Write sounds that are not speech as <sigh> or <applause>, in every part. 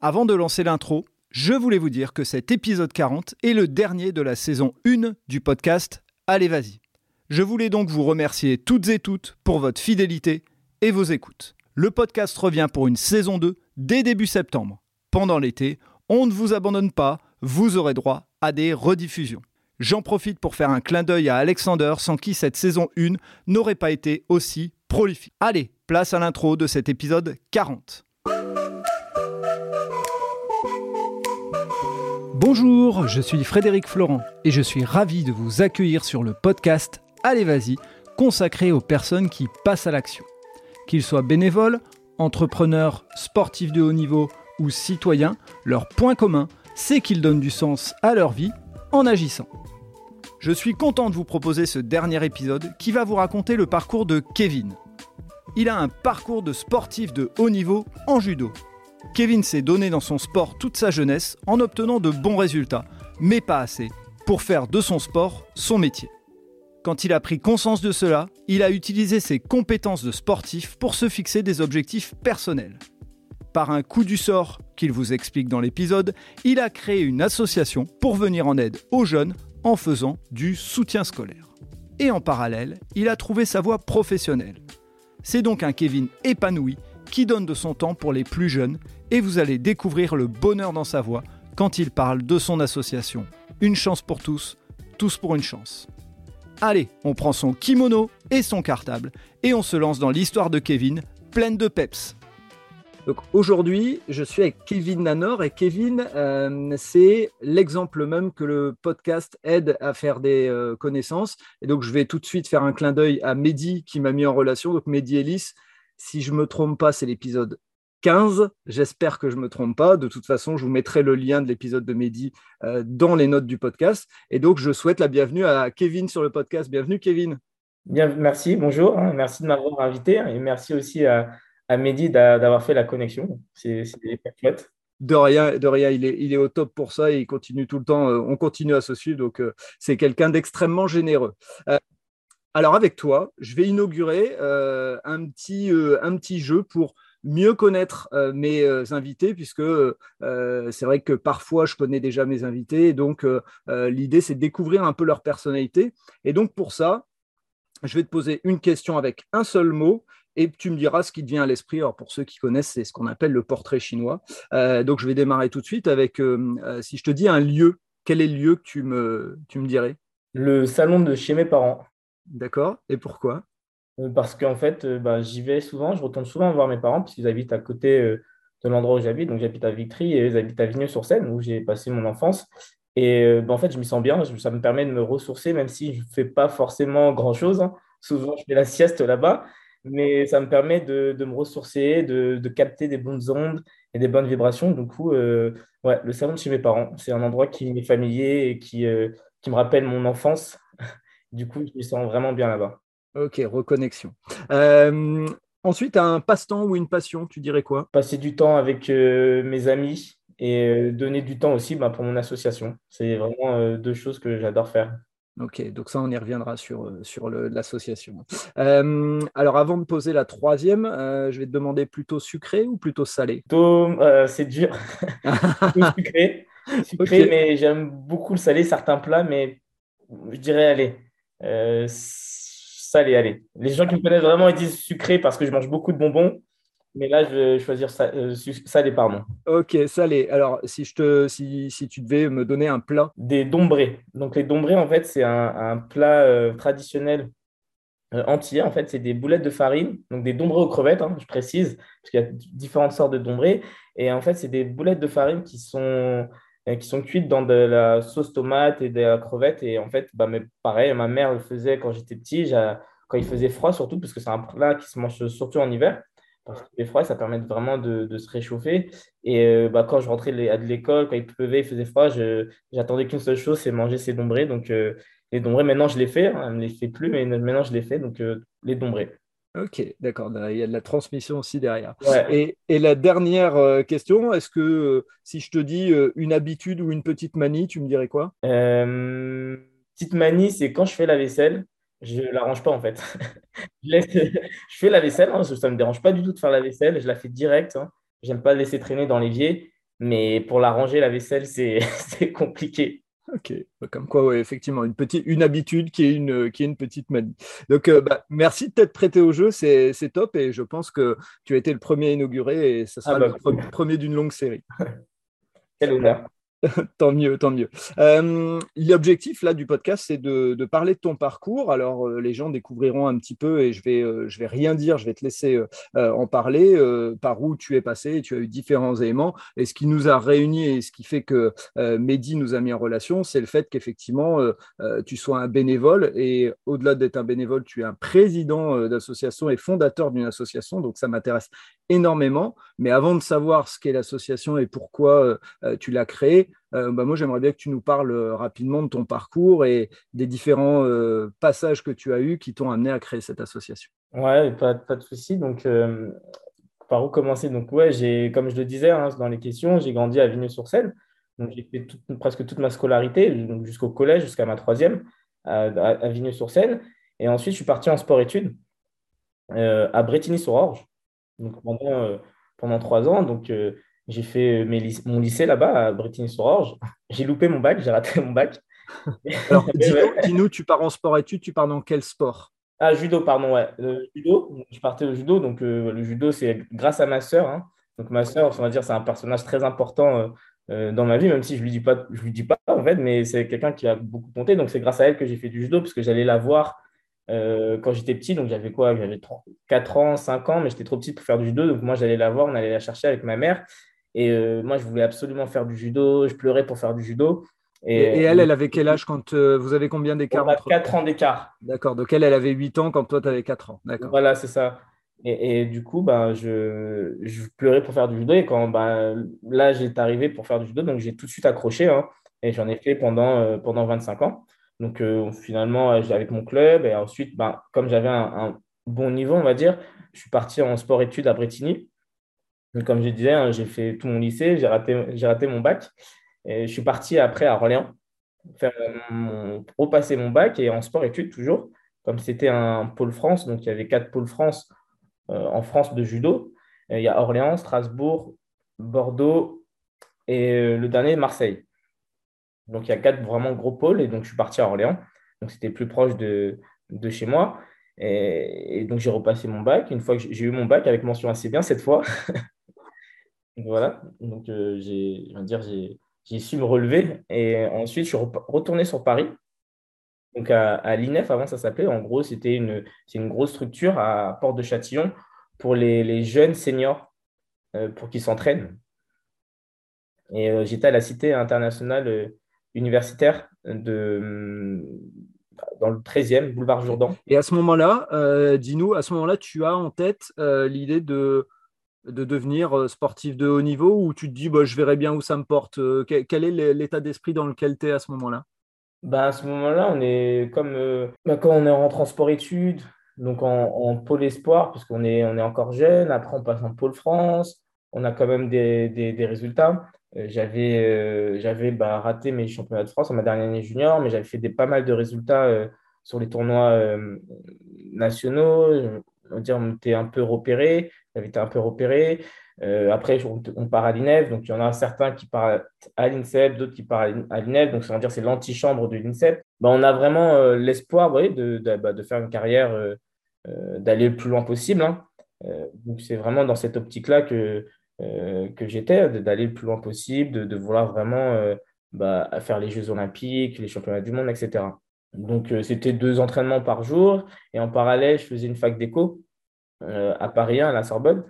Avant de lancer l'intro, je voulais vous dire que cet épisode 40 est le dernier de la saison 1 du podcast Allez vas-y. Je voulais donc vous remercier toutes et toutes pour votre fidélité et vos écoutes. Le podcast revient pour une saison 2 dès début septembre. Pendant l'été, on ne vous abandonne pas, vous aurez droit à des rediffusions. J'en profite pour faire un clin d'œil à Alexander sans qui cette saison 1 n'aurait pas été aussi prolifique. Allez, place à l'intro de cet épisode 40. Bonjour, je suis Frédéric Florent et je suis ravi de vous accueillir sur le podcast Allez vas-y, consacré aux personnes qui passent à l'action. Qu'ils soient bénévoles, entrepreneurs, sportifs de haut niveau ou citoyens, leur point commun, c'est qu'ils donnent du sens à leur vie en agissant. Je suis content de vous proposer ce dernier épisode qui va vous raconter le parcours de Kevin. Il a un parcours de sportif de haut niveau en judo. Kevin s'est donné dans son sport toute sa jeunesse en obtenant de bons résultats, mais pas assez, pour faire de son sport son métier. Quand il a pris conscience de cela, il a utilisé ses compétences de sportif pour se fixer des objectifs personnels. Par un coup du sort qu'il vous explique dans l'épisode, il a créé une association pour venir en aide aux jeunes en faisant du soutien scolaire. Et en parallèle, il a trouvé sa voie professionnelle. C'est donc un Kevin épanoui qui donne de son temps pour les plus jeunes et vous allez découvrir le bonheur dans sa voix quand il parle de son association. Une chance pour tous, tous pour une chance. Allez, on prend son kimono et son cartable et on se lance dans l'histoire de Kevin, pleine de peps. Donc aujourd'hui, je suis avec Kevin Nanor et Kevin, euh, c'est l'exemple même que le podcast aide à faire des euh, connaissances. Et donc je vais tout de suite faire un clin d'œil à Mehdi qui m'a mis en relation. Donc Mehdi Ellis, si je me trompe pas, c'est l'épisode 15. J'espère que je me trompe pas. De toute façon, je vous mettrai le lien de l'épisode de Mehdi euh, dans les notes du podcast. Et donc je souhaite la bienvenue à Kevin sur le podcast. Bienvenue Kevin. Bien, merci, bonjour, hein. merci de m'avoir invité hein, et merci aussi à, à Mehdi d'avoir fait la connexion. C'est chouette. De rien, de rien, il est, il est au top pour ça et il continue tout le temps. Euh, on continue à se suivre, donc euh, c'est quelqu'un d'extrêmement généreux. Alors avec toi, je vais inaugurer un, petit, un petit jeu pour mieux connaître mes invités, puisque c'est vrai que parfois je connais déjà mes invités, donc l'idée c'est de découvrir un peu leur personnalité. Et donc pour ça, je vais te poser une question avec un seul mot et tu me diras ce qui te vient à l'esprit. Alors, pour ceux qui connaissent, c'est ce qu'on appelle le portrait chinois. Euh, donc, je vais démarrer tout de suite avec, euh, euh, si je te dis un lieu, quel est le lieu que tu me, tu me dirais? Le salon de chez mes parents. D'accord. Et pourquoi? Parce qu'en fait, bah, j'y vais souvent, je retourne souvent voir mes parents, puisqu'ils habitent à côté de l'endroit où j'habite. Donc, j'habite à Vitry et ils habitent à Vigneux-sur-Seine, où j'ai passé mon enfance. Et bah, en fait, je m'y sens bien, ça me permet de me ressourcer, même si je ne fais pas forcément grand-chose. Hein. Souvent, je fais la sieste là-bas mais ça me permet de, me ressourcer, de, capter des bonnes ondes et des bonnes vibrations. Du coup, euh, ouais, le salon de chez mes parents, c'est un endroit qui m'est familier et euh, qui me rappelle mon enfance. <laughs> du coup, je me sens vraiment bien là-bas. Ok, reconnexion. Euh, ensuite, un passe-temps ou une passion, tu dirais quoi? Passer du temps avec mes amis et donner du temps aussi bah, pour mon association. C'est vraiment deux choses que j'adore faire. Ok, donc ça, on y reviendra sur, euh, sur l'association. Euh, alors, avant de poser la troisième, euh, je vais te demander plutôt sucré ou plutôt salé? C'est dur. <laughs> sucré, sucré mais j'aime beaucoup le salé, certains plats, mais je dirais allez. Salé, allez. Les gens qui me connaissent vraiment, ils disent sucré parce que je mange beaucoup de bonbons. Mais là, je vais choisir euh, salé, pardon. Ok, salé. Alors, si, je te, si, si, tu devais me donner un plat Des dombrés. Donc, les dombrés, en fait, c'est un, un, plat euh, traditionnel euh, entier. En fait, c'est des boulettes de farine, donc des dombrés aux crevettes, hein, je précise, parce qu'il y a différentes sortes de dombrés. Et en fait, c'est des boulettes de farine qui sont, qui sont cuites dans de la sauce tomate et de la crevette. Et en fait, bah, mais pareil, ma mère le faisait quand j'étais petit, quand il faisait froid surtout, parce que c'est un plat qui se mange surtout en hiver parce que les froid, ça permet vraiment de, se réchauffer. Et euh, bah, quand je rentrais de l'école, quand il pleuvait, il faisait froid, j'attendais qu'une seule chose, c'est manger ces dombrés. Donc, euh, les dombrés, maintenant, je les fais. Hein, je ne les fais plus, mais maintenant, je les fais. Donc, euh, les dombrés. Ok, d'accord. Il y a de la transmission aussi derrière. Et, la dernière question, est-ce que si je te dis une habitude ou une petite manie, tu me dirais quoi? Petite manie, c'est quand je fais la vaisselle, je ne la range pas en fait. <laughs> je, fais la vaisselle, hein, ça ne me dérange pas du tout de faire la vaisselle, je la fais direct. Hein. J'aime pas laisser traîner dans l'évier. Mais pour la ranger, la vaisselle, c'est <laughs> compliqué. Ok, bah, comme quoi, ouais, effectivement, une, petite, une habitude qui est une, qui est une petite manie. Donc, euh, bah, merci de t'être prêté au jeu, c'est top et je pense que tu as été le premier à inaugurer et ça sera ah bah, le premier d'une longue série. <laughs> Quel honneur. <laughs> tant mieux, tant mieux. Euh, l'objectif là du podcast, c'est de, parler de ton parcours. Alors euh, les gens découvriront un petit peu et je vais, euh, je vais rien dire, je vais te laisser en parler. par où tu es passé, tu as eu différents éléments. Et ce qui nous a réunis et ce qui fait que Mehdi nous a mis en relation, c'est le fait qu'effectivement tu sois un bénévole et au-delà d'être un bénévole, tu es un président d'association et fondateur d'une association. Donc ça m'intéresse énormément. Mais avant de savoir ce qu'est l'association et pourquoi tu l'as créée, euh, bah, moi, j'aimerais bien que tu nous parles euh, rapidement de ton parcours et des différents euh, passages que tu as eus qui t'ont amené à créer cette association. Ouais, pas, de souci. Donc, par où commencer? Donc, ouais, j'ai, comme je le disais hein, dans les questions, j'ai grandi à Vigneux-sur-Seine. Donc, j'ai fait presque toute ma scolarité, jusqu'au collège, jusqu'à ma troisième, à, à Vigneux-sur-Seine. Et ensuite, je suis parti en sport-études à Bretigny-sur-Orge. Donc, pendant, pendant trois ans. Donc, j'ai fait euh, mon lycée là-bas à Bretigny-sur-Orge. J'ai loupé mon bac, j'ai raté mon bac. <laughs> Alors, <laughs> dis-nous, tu pars en sport-études, tu pars dans quel sport? Ah, judo, pardon, ouais. Le judo, je partais au judo. Donc, euh, le judo, c'est grâce à ma sœur. Hein. Donc, ma sœur, on va dire, c'est un personnage très important euh, dans ma vie, même si je ne lui, dis pas, je lui dis pas, en fait, mais c'est quelqu'un qui a beaucoup compté. Donc, c'est grâce à elle que j'ai fait du judo, parce que j'allais la voir quand j'étais petit. Donc, j'avais quoi? J'avais 4 ans, 5 ans, mais j'étais trop petit pour faire du judo. Donc, moi, j'allais la voir, on allait la chercher avec ma mère. Et euh, moi, je voulais absolument faire du judo. Je pleurais pour faire du judo. Et, elle, elle avait quel âge quand euh, vous avez combien d'écart On a 4 ans d'écart. D'accord. Donc elle, elle avait 8 ans quand toi, tu avais 4 ans. D'accord. Voilà, c'est ça. Et, du coup, ben, je, je, pleurais pour faire du judo. Et quand ben, l'âge est arrivé pour faire du judo, donc j'ai tout de suite accroché. Hein, et j'en ai fait pendant, euh, pendant 25 ans. Donc finalement, j'étais avec mon club. Et ensuite, ben, comme j'avais un, un, bon niveau, on va dire, je suis parti en sport-études à Bretigny comme je disais, hein, j'ai fait tout mon lycée, j'ai raté, mon bac. Et je suis parti après à Orléans faire repasser mon bac et en sport-études toujours. Comme c'était un pôle France, donc il y avait quatre pôles France euh, en France de judo. il y a Orléans, Strasbourg, Bordeaux et euh, le dernier, Marseille. Donc il y a quatre vraiment gros pôles et donc je suis parti à Orléans. Donc c'était plus proche de, chez moi. Et donc j'ai repassé mon bac. Une fois que j'ai eu mon bac avec mention assez bien cette fois, <laughs> Voilà, donc euh, j'ai, su me relever. Et ensuite, je suis retourné sur Paris, donc à, l'INEF, avant ça s'appelait. En gros, c'était une grosse structure à Porte de Châtillon pour les, jeunes seniors, euh, pour qu'ils s'entraînent. Et euh, j'étais à la Cité internationale universitaire de, dans le 13e, boulevard Jourdan. Et à ce moment-là, dis-nous, à ce moment-là, tu as en tête l'idée de de devenir euh, sportif de haut niveau ou tu te dis bah, je verrai bien où ça me porte euh, Quel est l'état d'esprit dans lequel tu es à ce moment-là? Bah, À ce moment-là, on est comme euh, bah, quand on est en sport-études, donc en, pôle espoir, parce qu'on est, on est encore jeune. Après, on passe en pôle France. On a quand même des, des, résultats. j'avais j'avais bah, raté mes championnats de France en ma dernière année junior, mais j'avais fait des, pas mal de résultats sur les tournois nationaux. On, dire, on était un peu repéré avait été un peu repéré. Euh, après, on, part à l'INEF, donc il y en a certains qui partent à l'INSEP, d'autres qui partent à l'INEF, donc c'est dire c'est l'antichambre de l'INSEP. Ben, on a vraiment euh, l'espoir de, bah, de, faire une carrière, euh, d'aller le plus loin possible. Hein. donc c'est vraiment dans cette optique-là que, que j'étais, d'aller le plus loin possible, de, vouloir vraiment bah, faire les Jeux olympiques, les championnats du monde, etc. Donc c'était deux entraînements par jour, et en parallèle, je faisais une fac d'éco. Euh, à Paris à la Sorbonne.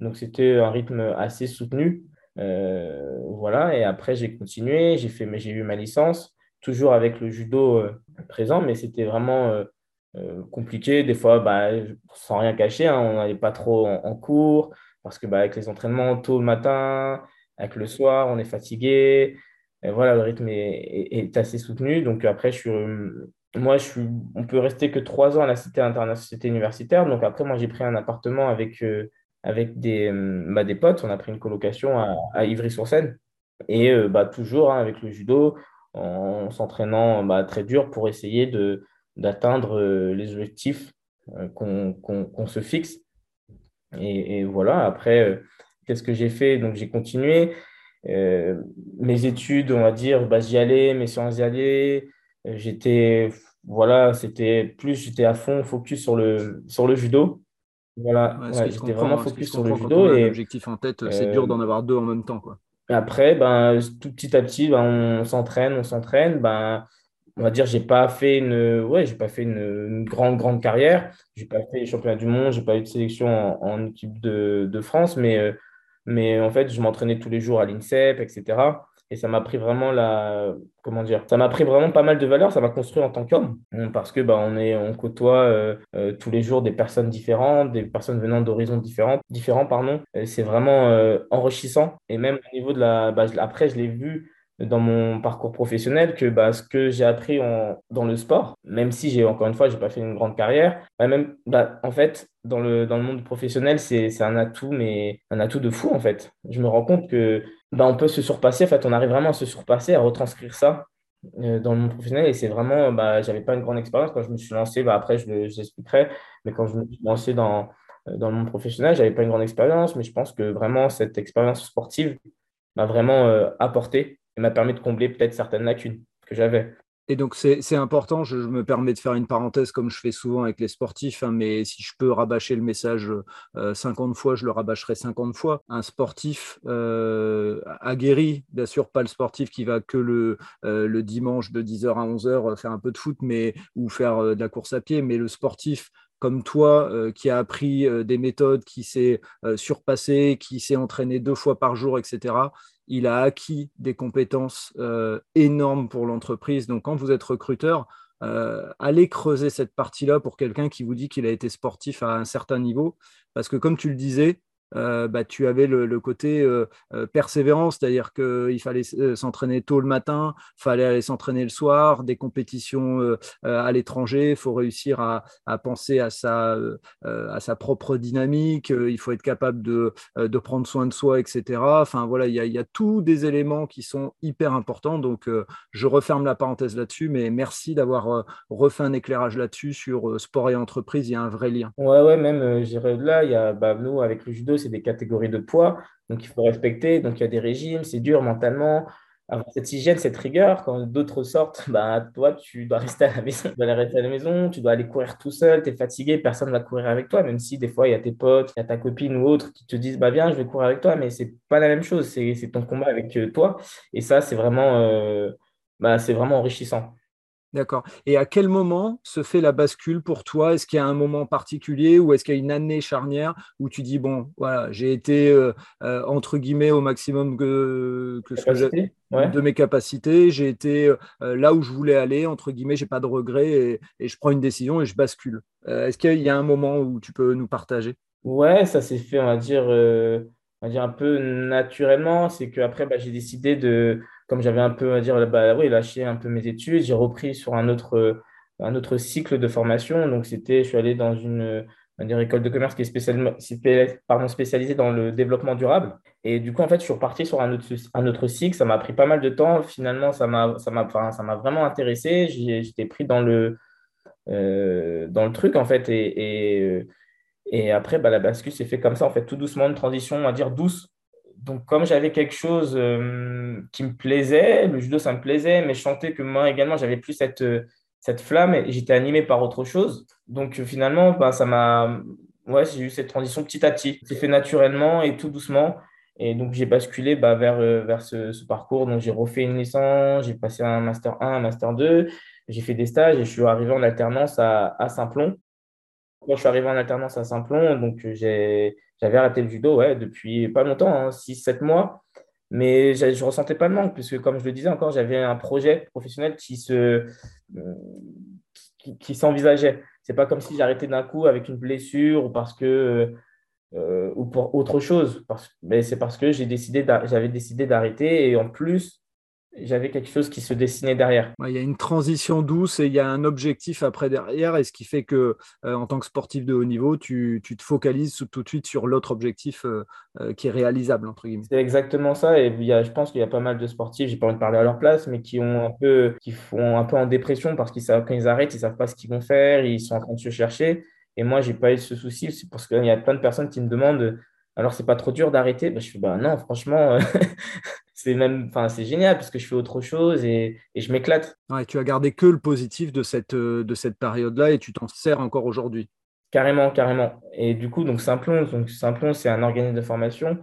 Donc c'était un rythme assez soutenu. Euh, voilà, et après j'ai continué, j'ai fait, j'ai eu ma licence, toujours avec le judo euh, présent, mais c'était vraiment compliqué. Des fois, bah, sans rien cacher, hein, on n'allait pas trop en, cours parce que bah, avec les entraînements tôt le matin, avec le soir, on est fatigué. Et voilà, le rythme est, est, assez soutenu. Donc après, je suis moi, je suis, on peut rester que trois ans à la cité internationale universitaire. Donc après, moi, j'ai pris un appartement avec, euh, avec des, euh, bah, des potes. On a pris une colocation à, Ivry-sur-Seine. Et euh, bah, toujours hein, avec le judo, en, s'entraînant bah, très dur pour essayer d'atteindre les objectifs qu'on, se fixe. Et, et voilà, après, qu'est-ce que j'ai fait? Donc j'ai continué. mes études, on va dire, bah, j'y allais, mes séances y allaient. J'étais, voilà, c'était plus, j'étais à fond focus sur le, sur le judo. Voilà, j'étais vraiment focus sur le judo. Et l'objectif en tête, c'est dur d'en avoir deux en même temps, quoi. Après, ben, tout petit à petit, ben, on s'entraîne, on s'entraîne. Ben, on va dire, j'ai pas fait une, ouais, j'ai pas fait une, grande, grande carrière. J'ai pas fait les championnats du monde, j'ai pas eu de sélection en, équipe de, de, France, mais, euh, mais en fait, je m'entraînais tous les jours à l'INSEP, etc. Et ça m'a pris vraiment pas mal de valeur. Ça m'a construit en tant qu'homme parce que bah, on est, on côtoie euh, euh, tous les jours des personnes différentes, des personnes venant d'horizons différents, différents pardon. C'est vraiment enrichissant. Et même au niveau de la, bah, après, je l'ai vu dans mon parcours professionnel que bah, ce que j'ai appris en, dans le sport, même si j'ai encore une fois, j'ai pas fait une grande carrière, même, bah, en fait, dans le, dans le monde professionnel, c'est un atout, mais un atout de fou en fait. Je me rends compte que bah, on peut se surpasser, en fait, on arrive vraiment à se surpasser, à retranscrire ça euh, dans le monde professionnel. Et c'est vraiment, bah, j'avais pas une grande expérience. Quand je me suis lancé, bah, après je l'expliquerai, mais quand je me suis lancé dans, dans le monde professionnel, j'avais pas une grande expérience, mais je pense que vraiment cette expérience sportive m'a vraiment euh, apporté m'a permis de combler peut-être certaines lacunes que j'avais. Et donc, c'est important, je, me permets de faire une parenthèse comme je fais souvent avec les sportifs, hein, mais si je peux rabâcher le message 50 euh, fois, je le rabâcherai 50 fois. Un sportif euh, aguerri, bien sûr, pas le sportif qui va que le, euh, le dimanche de 10h à 11h faire un peu de foot mais, ou faire de la course à pied, mais le sportif comme toi qui a appris des méthodes, qui s'est surpassé, qui s'est entraîné deux fois par jour, etc il a acquis des compétences euh, énormes pour l'entreprise. Donc, quand vous êtes recruteur, euh, allez creuser cette partie-là pour quelqu'un qui vous dit qu'il a été sportif à un certain niveau. Parce que, comme tu le disais, euh, bah, tu avais le, côté euh, euh, persévérance, c'est-à-dire qu'il fallait s'entraîner tôt le matin, fallait aller s'entraîner le soir, des compétitions à l'étranger, il faut réussir à, penser à sa, à sa propre dynamique, il faut être capable de, de, prendre soin de soi, etc. Enfin voilà, il y, a, tous des éléments qui sont hyper importants. Donc je referme la parenthèse là-dessus, mais merci d'avoir refait un éclairage là-dessus sur sport et entreprise, il y a un vrai lien. Ouais, ouais, même, je dirais là, il y a bah, nous avec le judo, c'est des catégories de poids, donc il faut respecter. Donc il y a des régimes, c'est dur mentalement. Avoir cette hygiène, cette rigueur, quand d'autres sortent, bah, toi, tu dois rester à la maison. Tu dois rester à la maison, tu dois aller courir tout seul, tu es fatigué, personne ne va courir avec toi, même si des fois, il y a tes potes, il y a ta copine ou autre qui te disent, bah viens, je vais courir avec toi, mais c'est pas la même chose, c'est ton combat avec euh, toi. Et ça, c'est vraiment, euh, bah, c'est vraiment enrichissant. D'accord. Et à quel moment se fait la bascule pour toi? Est-ce qu'il y a un moment particulier ou est-ce qu'il y a une année charnière où tu dis, bon, voilà, j'ai été, euh, euh, entre guillemets, au maximum que, que de mes capacités, j'ai été euh, là où je voulais aller, entre guillemets, j'ai pas de regrets et, et, je prends une décision et je bascule. est-ce qu'il y a un moment où tu peux nous partager? Ouais, ça s'est fait, on va dire, on va dire un peu naturellement. C'est qu'après, bah, j'ai décidé de comme j'avais un peu, à dire, bah, oui, lâché un peu mes études, j'ai repris sur un autre, euh, un autre cycle de formation. Donc, c'était, je suis allé dans une, dire, école de commerce qui est pardon, spécialisée dans le développement durable. Et du coup, en fait, je suis reparti sur un autre, un autre cycle. Ça m'a pris pas mal de temps. Finalement, ça m'a, m'a vraiment intéressé. J'étais pris dans le, euh, dans le truc, en fait. Et, et, euh, et après, bah, la bascule s'est fait comme ça, en fait, tout doucement, une transition, on va dire, douce donc, comme j'avais quelque chose euh, qui me plaisait, le judo, ça me plaisait, mais je sentais que moi également, j'avais plus cette, euh, cette flamme et j'étais animé par autre chose. Donc, finalement, bah, ça m'a. Ouais, j'ai eu cette transition petit à petit. C'est fait naturellement et tout doucement. Et donc, j'ai basculé bah, vers, euh, vers ce, parcours. Donc, j'ai refait une licence, j'ai passé un Master 1, un Master 2, j'ai fait des stages et je suis arrivé en alternance à, à Saint-Plon. Quand je suis arrivé en alternance à Saint-Plon, donc j'ai j'avais arrêté le judo ouais, depuis pas longtemps, 6-7 hein, mois, mais je ne ressentais pas le manque, puisque comme je le disais encore, j'avais un projet professionnel qui se qui, s'envisageait. Ce n'est pas comme si j'arrêtais d'un coup avec une blessure ou parce que euh, ou pour autre chose. mais c'est parce que j'ai décidé j'avais décidé d'arrêter et en plus, j'avais quelque chose qui se dessinait derrière. Il y a une transition douce et il y a un objectif après derrière, et ce qui fait que, euh, en tant que sportif de haut niveau, tu, tu te focalises tout de suite sur l'autre objectif euh, euh, qui est réalisable, entre guillemets. C'est exactement ça, et il y a, je pense qu'il y a pas mal de sportifs, j'ai pas envie de parler à leur place, mais qui, ont un peu, qui font un peu en dépression parce qu'ils savent quand ils arrêtent, ils savent pas ce qu'ils vont faire, ils sont en train de se chercher. Et moi, j'ai pas eu ce souci, c'est parce qu'il y a plein de personnes qui me demandent alors c'est pas trop dur d'arrêter? Bah, Je fais bah non, franchement, <laughs> c'est même, enfin, c'est génial parce que je fais autre chose et, et je m'éclate. Ouais, tu as gardé que le positif de cette, de cette période-là et tu t'en sers encore aujourd'hui. Carrément, carrément. Et du coup, donc Simplon, donc Simplon, c'est un organisme de formation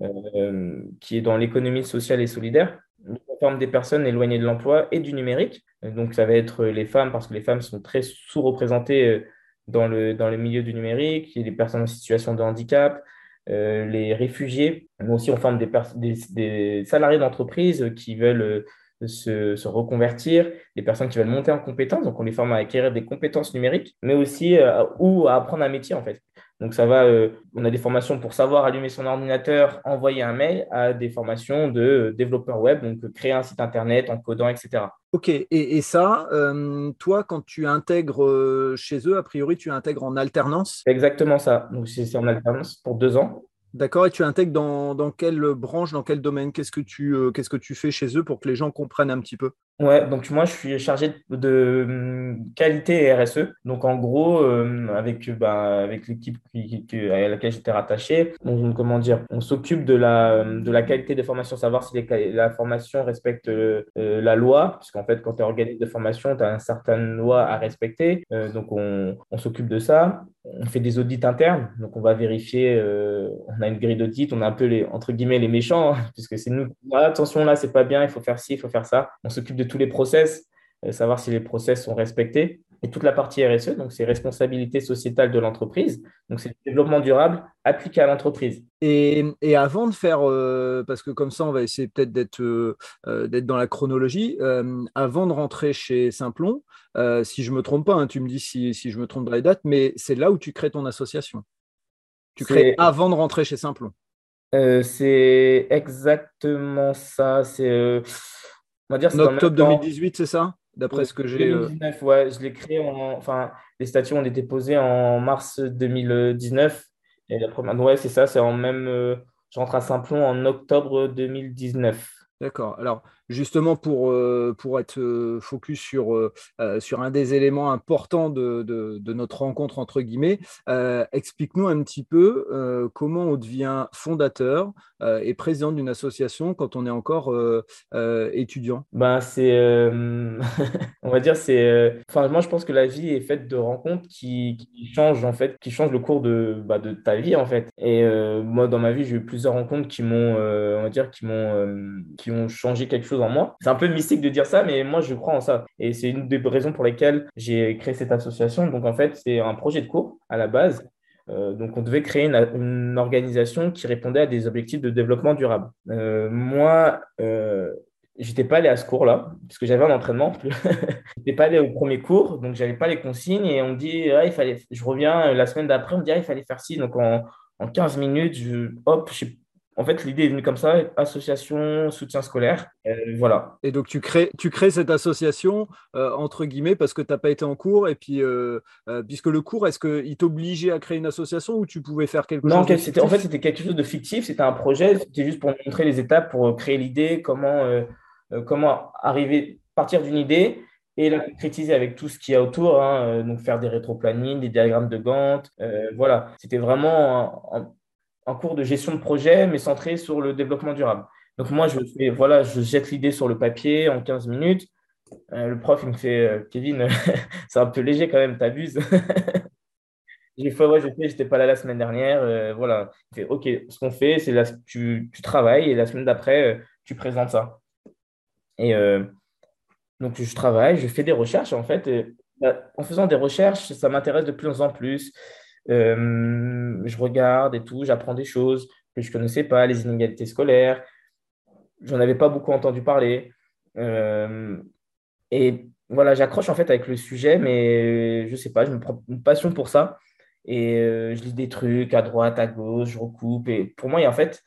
euh, qui est dans l'économie sociale et solidaire. On forme des personnes éloignées de l'emploi et du numérique. Donc, ça va être les femmes, parce que les femmes sont très sous-représentées euh, dans le, dans le milieu du numérique, il y a des personnes en situation de handicap, euh, les réfugiés. Nous aussi, on forme des, salariés d'entreprise qui veulent se, se, reconvertir, des personnes qui veulent monter en compétences, donc on les forme à acquérir des compétences numériques, mais aussi euh, ou à apprendre un métier en fait. Donc ça va, euh, on a des formations pour savoir allumer son ordinateur, envoyer un mail, à des formations de développeur web, donc créer un site internet en codant, etc. Ok, et, et ça, euh, toi, quand tu intègres chez eux, a priori, tu intègres en alternance? Exactement ça. Donc c'est en alternance pour deux ans. D'accord, et tu intègres dans, dans, quelle branche, dans quel domaine? Qu'est-ce que tu euh, qu'est-ce que tu fais chez eux pour que les gens comprennent un petit peu? Ouais, donc moi je suis chargé de, hum, qualité RSE. Donc en gros, euh, avec, bah, avec l'équipe à laquelle j'étais rattaché, on, comment dire, on s'occupe de la, de la qualité des formations, savoir si la formation respecte euh, la loi, parce qu'en fait quand tu es organisme de formation, tu as une certaine loi à respecter. donc on, s'occupe de ça on fait des audits internes, donc on va vérifier, euh, on a une grille d'audit, on a un peu les, entre guillemets, les méchants, hein, <laughs> puisque c'est nous, attention là, c'est pas bien, il faut faire ci, il faut faire ça. On s'occupe tous les process, euh, savoir si les process sont respectés. Et toute la partie RSE, donc c'est responsabilité sociétale de l'entreprise, donc c'est le développement durable appliqué à l'entreprise. Et, avant de faire, euh, parce que comme ça on va essayer peut-être d'être d'être dans la chronologie, avant de rentrer chez Simplon, euh, si je ne me trompe pas, hein, tu me dis si, je me trompe dans les dates, mais c'est là où tu crées ton association. Tu crées avant de rentrer chez Simplon. Euh, c'est exactement ça. C'est, euh, on va dire, en octobre 2018, c'est ça D'après ce que j'ai. 2019, ouais, je l'ai créé en. Enfin, les statuts ont été posés en mars 2019. Et la première, ouais, c'est ça, c'est en même. je rentre à Simplon en octobre 2019. D'accord. Alors, justement pour, euh, pour être euh, focus sur, euh, sur un des éléments importants de, de, notre rencontre, entre guillemets, explique-nous un petit peu comment on devient fondateur et président d'une association quand on est encore étudiant? Ben, c'est, <laughs> on va dire, c'est, enfin, moi je pense que la vie est faite de rencontres qui, changent en fait, qui changent le cours de, bah, de ta vie en fait. Et moi dans ma vie j'ai eu plusieurs rencontres qui m'ont, on va dire, qui m'ont, qui ont changé quelque chose moi. C'est un peu mystique de dire ça, mais moi, je crois en ça. Et c'est une des raisons pour lesquelles j'ai créé cette association. Donc, en fait, c'est un projet de cours à la base. Euh, donc, on devait créer une, organisation qui répondait à des objectifs de développement durable. Euh, moi, euh, j'étais pas allé à ce cours-là, puisque j'avais un entraînement. <laughs> j'étais pas allé au premier cours, donc j'avais pas les consignes. Et on me dit, ah, il fallait, je reviens la semaine d'après, on me dit, ah, il fallait faire ci. Donc, en, en 15 minutes, je, hop, je sais en fait, l'idée est venue comme ça, association soutien scolaire. Euh, voilà. Et donc, tu crées, tu crées cette association, euh, entre guillemets, parce que tu n'as pas été en cours. Et puis, euh, puisque le cours, est-ce qu'il t'obligeait à créer une association ou tu pouvais faire quelque chose Non, en fait, c'était quelque chose de fictif. C'était un projet. C'était juste pour montrer les étapes, pour créer l'idée, comment, comment arriver, partir d'une idée et la concrétiser avec tout ce qu'il y a autour. Hein, donc, faire des rétro-plannings, des diagrammes de Gantt. voilà. C'était vraiment un cours de gestion de projet, mais centré sur le développement durable. Donc moi, je fais, voilà, je jette l'idée sur le papier en 15 minutes. Euh, le prof, il me fait, euh, Kevin, <laughs> c'est un peu léger quand même, t'abuses. <laughs> J'ai fait, ouais, je fais, j'étais pas là la semaine dernière. Euh, voilà. Il fait, OK, ce qu'on fait, c'est là, tu, tu, travailles et la semaine d'après, tu présentes ça. Et donc, je travaille, je fais des recherches. En fait, bah, en faisant des recherches, ça m'intéresse de plus en plus. Euh, je regarde et tout, j'apprends des choses que je ne connaissais pas, les inégalités scolaires. J'en avais pas beaucoup entendu parler. Euh, et voilà, j'accroche en fait avec le sujet, mais je sais pas, je me prends une passion pour ça. Et euh, je lis des trucs à droite, à gauche, je recoupe. Et pour moi, il y a en fait,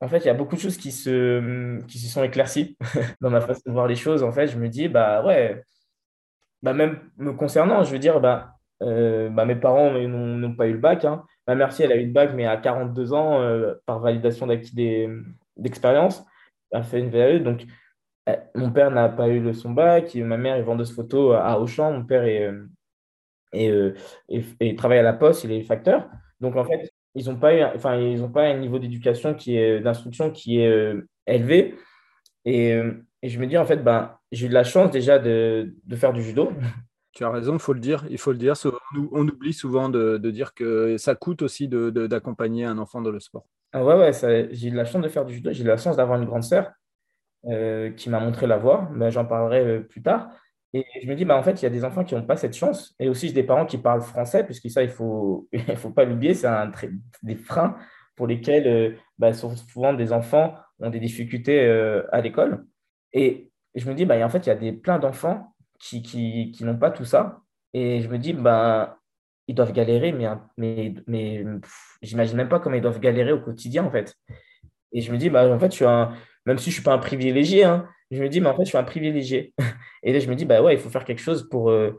en fait, il y a beaucoup de choses qui se, qui se sont éclaircies <laughs> dans ma façon de voir les choses. En fait, je me dis, bah ouais, bah même me concernant, je veux dire, bah euh, bah, mes parents n'ont pas eu le bac. Hein. Ma mère, elle a eu le bac, mais à 42 ans, euh, par validation d'expérience, elle a fait une VAE. Donc, euh, mon père n'a pas eu son bac. Ma mère est vendeuse photo à Auchan. Mon père est, et, travaille à la poste, il est facteur. Donc, en fait, ils n'ont pas, eu, enfin, pas un niveau d'éducation est d'instruction qui est élevé. Et, et, je me dis, en fait, ben, j'ai eu de la chance déjà de, de faire du judo. Tu as raison, faut le dire. Il faut le dire. On oublie souvent de, de dire que ça coûte aussi d'accompagner un enfant dans le sport. Ah ouais, ouais, j'ai eu de la chance de faire du judo. J'ai la chance d'avoir une grande sœur euh, qui m'a montré la voie. mais J'en parlerai euh, plus tard. Et je me dis, bah, en fait, il y a des enfants qui n'ont pas cette chance. Et aussi, j'ai des parents qui parlent français, puisque ça, il ne faut, <laughs> il faut pas l'oublier, c'est un des freins pour lesquels euh, bah, souvent des enfants ont des difficultés à l'école. Et je me dis, bah, en fait, il y a des, plein d'enfants qui, qui, qui n'ont pas tout ça. Et je me dis, ben, ils doivent galérer, mais, mais, mais j'imagine même pas comment ils doivent galérer au quotidien, en fait. Et je me dis, bah, en fait, je suis un, même si je ne suis pas un privilégié, hein, je me dis, mais en fait, je suis un privilégié. <laughs> Et là, je me dis, bah ouais, il faut faire quelque chose pour, euh,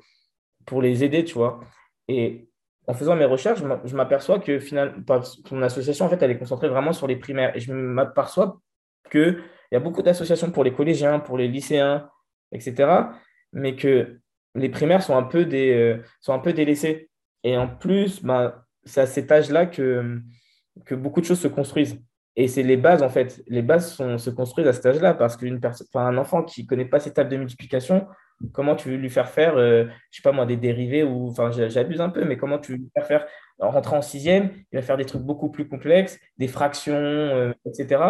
pour les aider, tu vois. Et en faisant mes recherches, je m'aperçois que finalement, ton association, en fait, elle est concentrée vraiment sur les primaires. Et je m'aperçois qu'il y a beaucoup d'associations pour les collégiens, pour les lycéens, etc mais que les primaires sont un peu, des, euh, sont un peu délaissés. Et en plus, ben, c'est à cet âge-là que, que beaucoup de choses se construisent. Et c'est les bases, en fait. Les bases sont, se construisent à cet âge-là parce qu'un enfant qui ne connaît pas ces tables de multiplication, comment tu veux lui faire faire, euh, je sais pas moi, des dérivés ou, enfin, j'abuse un peu, mais comment tu veux lui faire faire, en rentrant en sixième, il va faire des trucs beaucoup plus complexes, des fractions, euh, etc.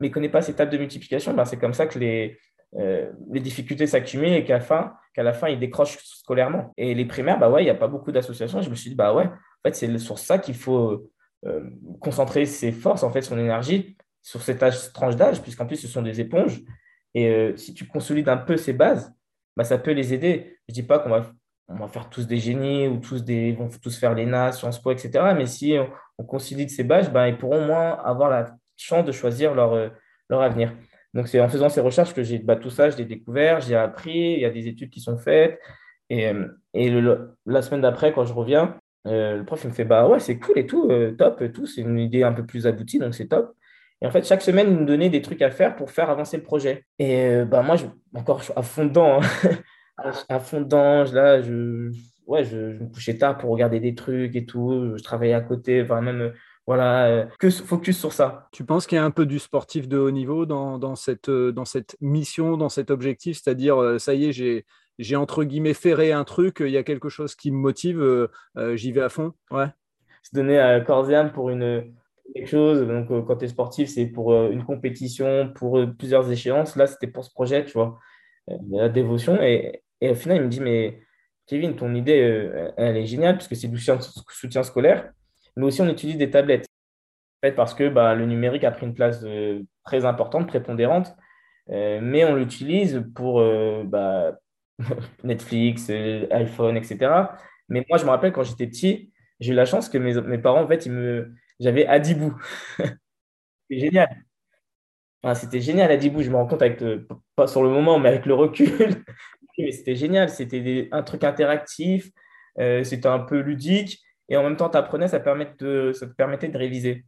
Mais il ne connaît pas ces tables de multiplication, ben, c'est comme ça que les, euh, les difficultés s'accumulent et qu'à la, fin, la fin, ils décrochent scolairement. Et les primaires, bah ouais, il n'y a pas beaucoup d'associations. Je me suis dit, bah ouais, en fait, c'est sur ça qu'il faut euh, concentrer ses forces, en fait, son énergie, sur cette tranche d'âge, puisqu'en plus, ce sont des éponges. Et euh, si tu consolides un peu ces bases, bah, ça peut les aider. Je ne dis pas qu'on va, on va faire tous des génies ou tous des, vont tous faire l'ENA, Sciences Po, etc. Mais si on, consolide ces bases, bah, ils pourront moins avoir la chance de choisir leur, leur avenir. Donc, c'est en faisant ces recherches que j'ai bah, tout ça, je l'ai découvert, j'ai appris, il y a des études qui sont faites. Et, euh, et la semaine d'après, quand je reviens, euh, le prof il me fait Bah ouais, c'est cool et tout, euh, top et tout, c'est une idée un peu plus aboutie, donc c'est top. Et en fait, chaque semaine, il me donnait des trucs à faire pour faire avancer le projet. Et bah, moi, je, encore à fond dedans, hein. <laughs> à fond dedans, là, je, ouais, je, je, me couchais tard pour regarder des trucs et tout, je travaillais à côté, enfin, même voilà, euh, que focus sur ça. Tu penses qu'il y a un peu du sportif de haut niveau dans, cette, euh, dans cette mission, dans cet objectif? C'est-à-dire, euh, ça y est, j'ai, j'ai entre guillemets ferré un truc, il y a quelque chose qui me motive, j'y vais à fond? Ouais. Se donner à corps et âme pour une, quelque chose. Donc, quand tu es sportif, c'est pour une compétition, pour plusieurs échéances. Là, c'était pour ce projet, tu vois, la dévotion. Et, et, au final, il me dit, mais Kevin, ton idée, elle est géniale puisque c'est du soutien scolaire mais aussi on utilise des tablettes. Parce que bah, le numérique a pris une place euh, très importante, prépondérante, euh, mais on l'utilise pour euh, bah, <laughs> Netflix, iPhone, etc. Mais moi, je me rappelle quand j'étais petit, j'ai eu la chance que mes, parents, en fait, ils me... j'avais Adibou. <laughs> C'était génial. c'était génial, Adibou. Je me rends compte, avec, pas sur le moment, mais avec le recul. <laughs> c'était génial. C'était un truc interactif. c'était un peu ludique et en même temps, tu apprenais, ça, permet de, ça te permettait de réviser.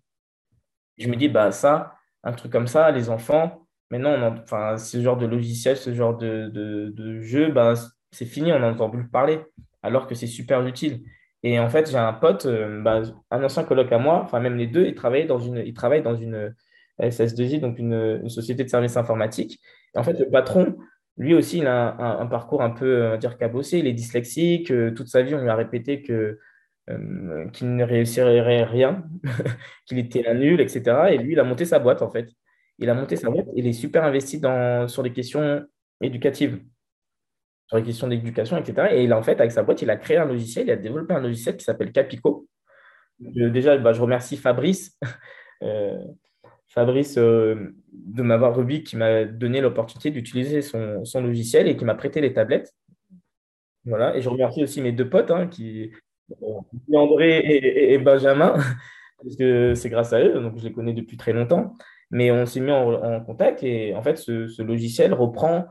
Je me dis, bah, ça, un truc comme ça, les enfants, maintenant, enfin, ce genre de logiciel, ce genre de, de, jeu, bah, c'est fini, on n'en entend plus parler, alors que c'est super utile. Et en fait, j'ai un pote, euh, bah, un ancien coloc à moi, enfin même les deux, ils travaillaient dans une, ils travaillent dans une SS2I, donc une, société de services informatiques. Et en fait, le patron, lui aussi, il a un, parcours un peu, on va dire, cabossé. Il est dyslexique. Euh, toute sa vie, on lui a répété que euh, qu'il ne réussirait rien, <laughs> qu'il était un nul, etc. Et lui, il a monté sa boîte, en fait. Il a monté sa boîte, il est super investi dans, sur les questions éducatives, sur les questions d'éducation, etc. Et il en fait, avec sa boîte, il a créé un logiciel, il a développé un logiciel qui s'appelle Capico. déjà, bah, je remercie Fabrice. <laughs> Euh, Fabrice euh, de m'avoir revu, qui m'a donné l'opportunité d'utiliser son, son, logiciel et qui m'a prêté les tablettes. Voilà. Et je remercie aussi mes deux potes hein, qui, André et, Benjamin, <laughs> parce que c'est grâce à eux, donc je les connais depuis très longtemps. Mais on s'est mis en, contact et en fait, ce, logiciel reprend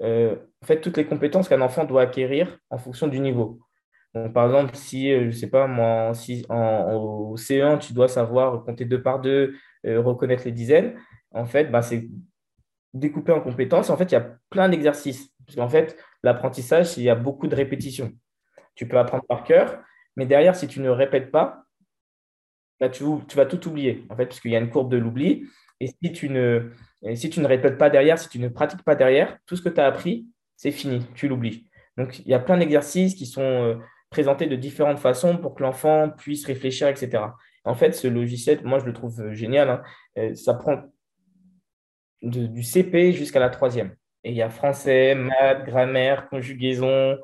euh, en fait, toutes les compétences qu'un enfant doit acquérir en fonction du niveau. Donc, par exemple, si, euh, je sais pas, moi, si, en, au C1, tu dois savoir compter deux par deux, euh, reconnaître les dizaines, en fait, bah, c'est découpé en compétences. En fait, il y a plein d'exercices. Parce qu'en fait, l'apprentissage, il y a beaucoup de répétitions. Tu peux apprendre par cœur, mais derrière, si tu ne répètes pas, bah, tu, vas tout oublier, en fait, puisqu'il y a une courbe de l'oubli. Et si tu ne, si tu ne répètes pas derrière, si tu ne pratiques pas derrière, tout ce que tu as appris, c'est fini, tu l'oublies. Donc, il y a plein d'exercices qui sont euh, présentés de différentes façons pour que l'enfant puisse réfléchir, etc. En fait, ce logiciel, moi, je le trouve euh, génial. Hein. Euh, ça prend du CP jusqu'à la troisième. Et il y a français, maths, grammaire, conjugaison,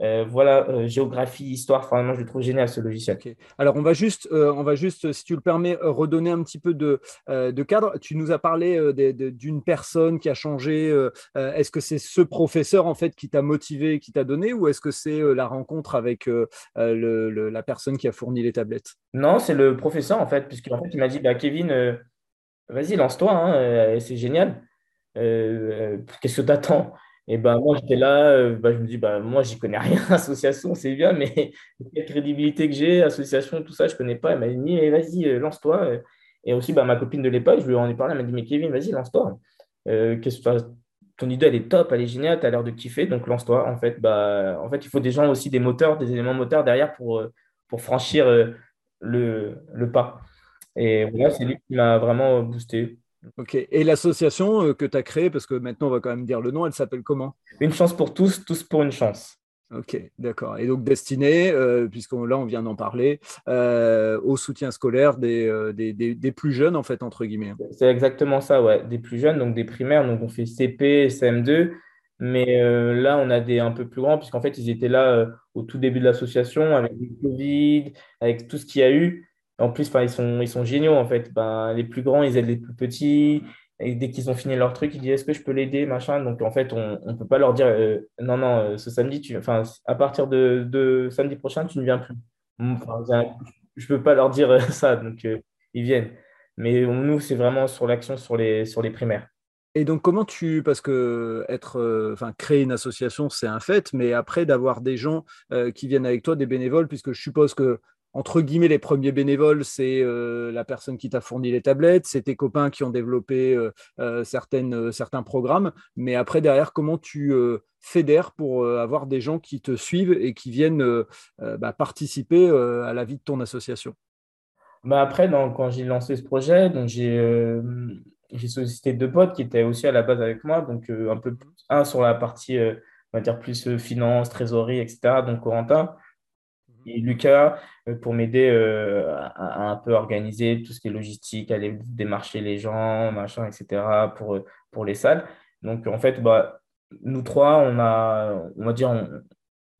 euh, voilà, euh, géographie, histoire, vraiment, je le trouve génial ce logiciel. Alors, on va, juste, euh, on va juste, si tu le permets, redonner un petit peu de, de cadre. Tu nous as parlé d'une personne qui a changé. est-ce que c'est ce professeur en fait qui t'a motivé, qui t'a donné, ou est-ce que c'est la rencontre avec la personne qui a fourni les tablettes? Non, c'est le professeur en fait, puisqu'en fait, il m'a dit bah, Kevin, vas-y, lance-toi, hein, c'est génial. Qu'est-ce que tu attends et ben moi, j'étais là, euh, bah, je me dis, bah, moi, j'y connais rien, <laughs> association, c'est bien, mais <laughs> quelle crédibilité que j'ai, association, tout ça, je connais pas. Elle m'a dit, vas-y, euh, lance-toi. Et aussi, bah, ma copine de l'époque, je lui en ai parlé, elle m'a dit, mais Kevin, vas-y, lance-toi. Euh, ton idée, elle est top, elle est géniale, tu as l'air de kiffer, donc lance-toi. En fait, bah, en fait, il faut des gens aussi, des moteurs, des éléments moteurs derrière pour, pour franchir le, le pas. Et voilà, c'est lui qui m'a vraiment boosté. Ok. Et l'association euh, que tu as créée, parce que maintenant on va quand même dire le nom, elle s'appelle comment? Une chance pour tous, tous pour une chance. Ok, d'accord. Et donc destinée, euh, puisque là on vient d'en parler, euh, au soutien scolaire des, des, plus jeunes, en fait, entre guillemets. C'est exactement ça, ouais. Des plus jeunes, donc des primaires, donc on fait CP, CM2. Mais là, on a des un peu plus grands, puisqu'en fait, ils étaient là au tout début de l'association, avec le Covid, avec tout ce qu'il y a eu. En plus, ils, sont, ils sont géniaux, en fait. Ben, les plus grands, ils aident les plus petits. Et dès qu'ils ont fini leur truc, ils disent Est-ce que je peux l'aider machin? Donc, en fait, on ne peut pas leur dire euh, Non, non, euh, ce samedi, tu, enfin, à partir de, samedi prochain, tu ne viens plus. je ne peux pas leur dire euh, <laughs> ça. Donc, ils viennent. Mais nous, c'est vraiment sur l'action sur les, sur les primaires. Et donc, comment tu. Parce que être, enfin, créer une association, c'est un fait, mais après, d'avoir des gens qui viennent avec toi, des bénévoles, puisque je suppose que entre guillemets, les premiers bénévoles, c'est euh, la personne qui t'a fourni les tablettes, c'est tes copains qui ont développé euh, euh, certaines, certains programmes. Mais après, derrière, comment tu fédères pour avoir des gens qui te suivent et qui viennent bah, participer à la vie de ton association? Bah Après, quand j'ai lancé ce projet, j'ai j'ai sollicité deux potes qui étaient aussi à la base avec moi. Donc, un peu un sur la partie, on va dire, plus finance, trésorerie, etc. Donc, Corentin et Lucas euh, pour m'aider euh, à, un peu organiser tout ce qui est logistique, aller démarcher les gens, machin, etc. pour, pour les salles. Donc, en fait, bah, nous trois, on a, on va dire,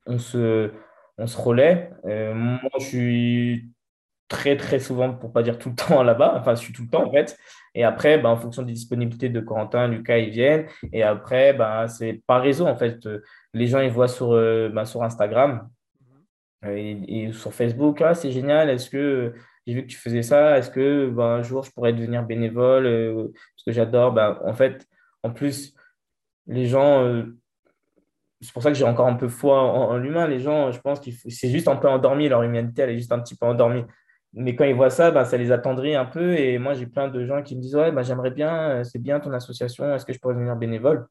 on, se, on se relaie. Euh, moi, je suis très, très souvent, pour pas dire tout le temps <laughs> là-bas. Enfin, je suis tout le temps, en fait. Et après, bah, en fonction des disponibilités de Corentin, Lucas, ils viennent. Et après, bah, c'est par réseau, en fait. Les gens, ils voient sur, bah, sur Instagram. Euh, et, sur Facebook, ah, c'est génial, est-ce que j'ai vu que tu faisais ça, est-ce que ben, un jour je pourrais devenir bénévole, euh, parce que j'adore. Ben, en fait, en plus, les gens, euh, c'est pour ça que j'ai encore un peu foi en, l'humain, les gens, je pense que c'est juste un peu endormi, leur humanité, elle est juste un petit peu endormie. Mais quand ils voient ça, ben, ça les attendrit un peu. Et moi, j'ai plein de gens qui me disent Ouais, ben, j'aimerais bien, c'est bien ton association, est-ce que je pourrais devenir bénévole?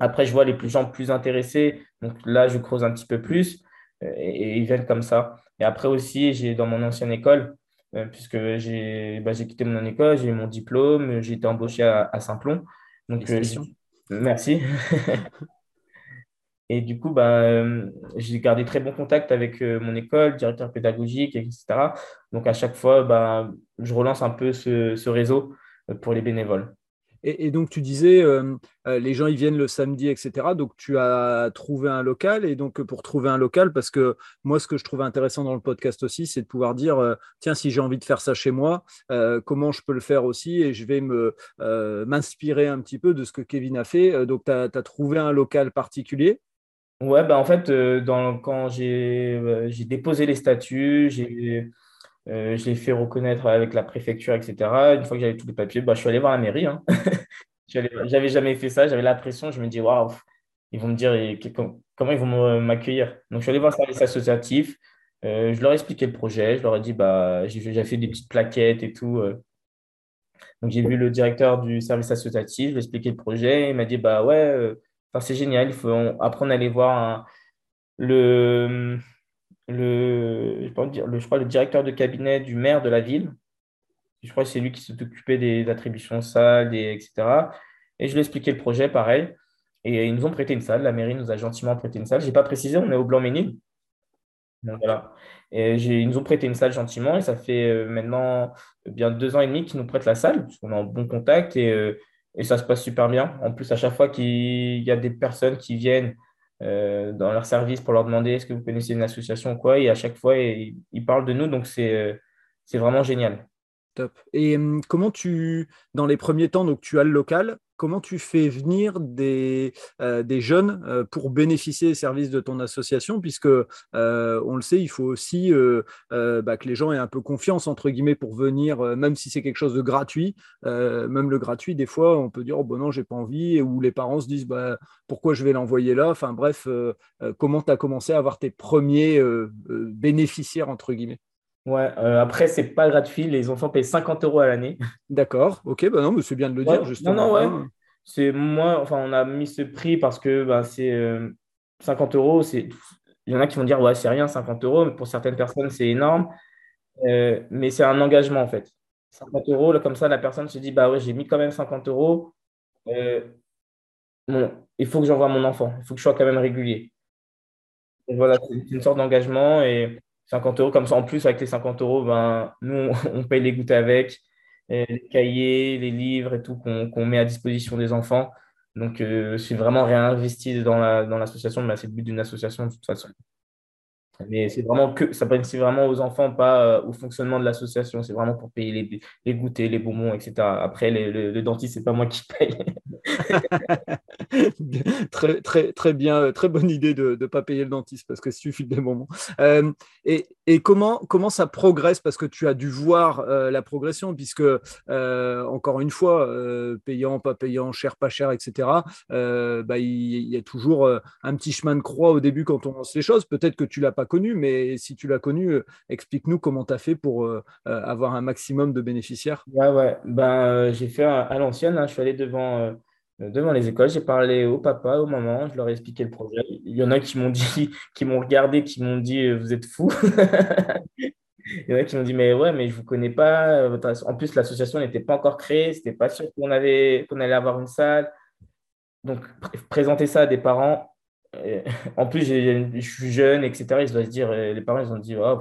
Après, je vois les gens plus intéressés, donc là, je creuse un petit peu plus et, ils viennent comme ça. Et après aussi, j'ai dans mon ancienne école, euh, puisque j'ai bah, quitté mon école, j'ai eu mon diplôme, j'ai été embauché à, Saint-Plon. Donc, euh, merci. <laughs> et du coup, bah, euh, j'ai gardé très bon contact avec mon école, directeur pédagogique, etc. Donc, à chaque fois, bah, je relance un peu ce, ce réseau pour les bénévoles. Et, donc, tu disais, euh, euh, les gens, ils viennent le samedi, etc. Donc, tu as trouvé un local. Et donc, pour trouver un local, parce que moi, ce que je trouve intéressant dans le podcast aussi, c'est de pouvoir dire, euh, tiens, si j'ai envie de faire ça chez moi, comment je peux le faire aussi Et je vais me, m'inspirer un petit peu de ce que Kevin a fait. Donc, tu as, trouvé un local particulier Ouais, bah en fait, dans, quand j'ai déposé les statuts, j'ai euh, je l'ai fait reconnaître avec la préfecture, etc. Une fois que j'avais tous les papiers, bah, je suis allé voir la mairie. Hein. <laughs> j'avais jamais fait ça, j'avais la pression. Je me dis, waouh, ils vont me dire comment ils vont m'accueillir? Donc, je suis allé voir le service associatif. Euh, je leur ai expliqué le projet. Je leur ai dit, bah, j'ai fait des petites plaquettes et tout. Euh. Donc, j'ai vu le directeur du service associatif, je lui ai expliqué le projet. Il m'a dit, bah ouais, c'est génial. Il faut, apprendre à aller voir le le, le, je crois, le directeur de cabinet du maire de la ville. Je crois que c'est lui qui s'occupait des attributions salles, etc. Et je lui ai expliqué le projet, pareil. Et ils nous ont prêté une salle. La mairie nous a gentiment prêté une salle. Je n'ai pas précisé, on est au Blanc-Ménil. Donc voilà. Et ils nous ont prêté une salle gentiment. Et ça fait euh, maintenant bien deux ans et demi qu'ils nous prêtent la salle, qu'on est en bon contact et, euh, et, ça se passe super bien. En plus, à chaque fois qu'il y a des personnes qui viennent euh, dans leur service pour leur demander est-ce que vous connaissez une association ou quoi, et à chaque fois, ils, ils parlent de nous. Donc c'est c'est vraiment génial. Top. Et hum, comment tu, dans les premiers temps, donc tu as le local, comment tu fais venir des, euh, jeunes euh, pour bénéficier des services de ton association, puisque euh, on le sait, il faut aussi bah, que les gens aient un peu confiance, entre guillemets, pour venir, même si c'est quelque chose de gratuit, même le gratuit, des fois, on peut dire, oh bon non, j'ai pas envie, ou les parents se disent, bah, pourquoi je vais l'envoyer là? Enfin bref, comment tu as commencé à avoir tes premiers bénéficiaires, entre guillemets? Ouais, euh, après, c'est pas gratuit. Les enfants payent 50 euros à l'année. D'accord, ok, bah non, mais c'est bien de le dire, justement. Non, non, ouais. C'est moins, enfin, on a mis ce prix parce que bah, c'est 50 euh, euros. Il y en a qui vont dire, ouais, c'est rien, 50 euros, mais pour certaines personnes, c'est énorme. Euh, mais c'est un engagement, en fait. 50 euros, là, comme ça, la personne se dit, bah ouais, j'ai mis quand même 50 euros. bon, il faut que j'envoie mon enfant. Il faut que je sois quand même régulier. Et voilà, c'est une sorte d'engagement. Et 50 euros, comme ça, en plus, avec les 50 euros, ben, nous, on, <laughs> paye les goûter avec, les cahiers, les livres et tout qu'on met à disposition des enfants. Donc, euh, c'est vraiment réinvesti dans l'association, la, dans mais c'est le but d'une association de toute façon. Mais c'est vraiment que ça vraiment aux enfants, pas euh, au fonctionnement de l'association. C'est vraiment pour payer les, les goûters, les bonbons, etc. Après, le, le dentiste, c'est pas moi qui paye. <laughs> <laughs> très, très, très bien, très bonne idée de ne pas payer le dentiste parce que suffit des moments. Euh, et, et comment, comment ça progresse? Parce que tu as dû voir euh, la progression, puisque, euh, encore une fois, payant, pas payant, cher, pas cher, etc., bah, il, y a toujours un petit chemin de croix au début quand on lance les choses. Peut-être que tu l'as pas connu, mais si tu l'as connu, explique-nous comment tu as fait pour avoir un maximum de bénéficiaires. Ouais, ouais. Ben, j'ai fait à, l'ancienne, hein. je suis allé devant euh, devant les écoles. J'ai parlé au papa, aux mamans, je leur ai expliqué le projet. Il y en a qui m'ont dit, <laughs> qui m'ont regardé, qui m'ont dit euh, Vous êtes fous. <laughs> Il y en a qui m'ont dit Mais ouais, mais je ne vous connais pas. En plus, l'association n'était pas encore créée, c'était pas sûr qu'on avait, allait avoir une salle. Donc, présenter ça à des parents. <laughs> En plus, je suis jeune, etc. Ils doivent se dire, les parents, ils ont dit oh,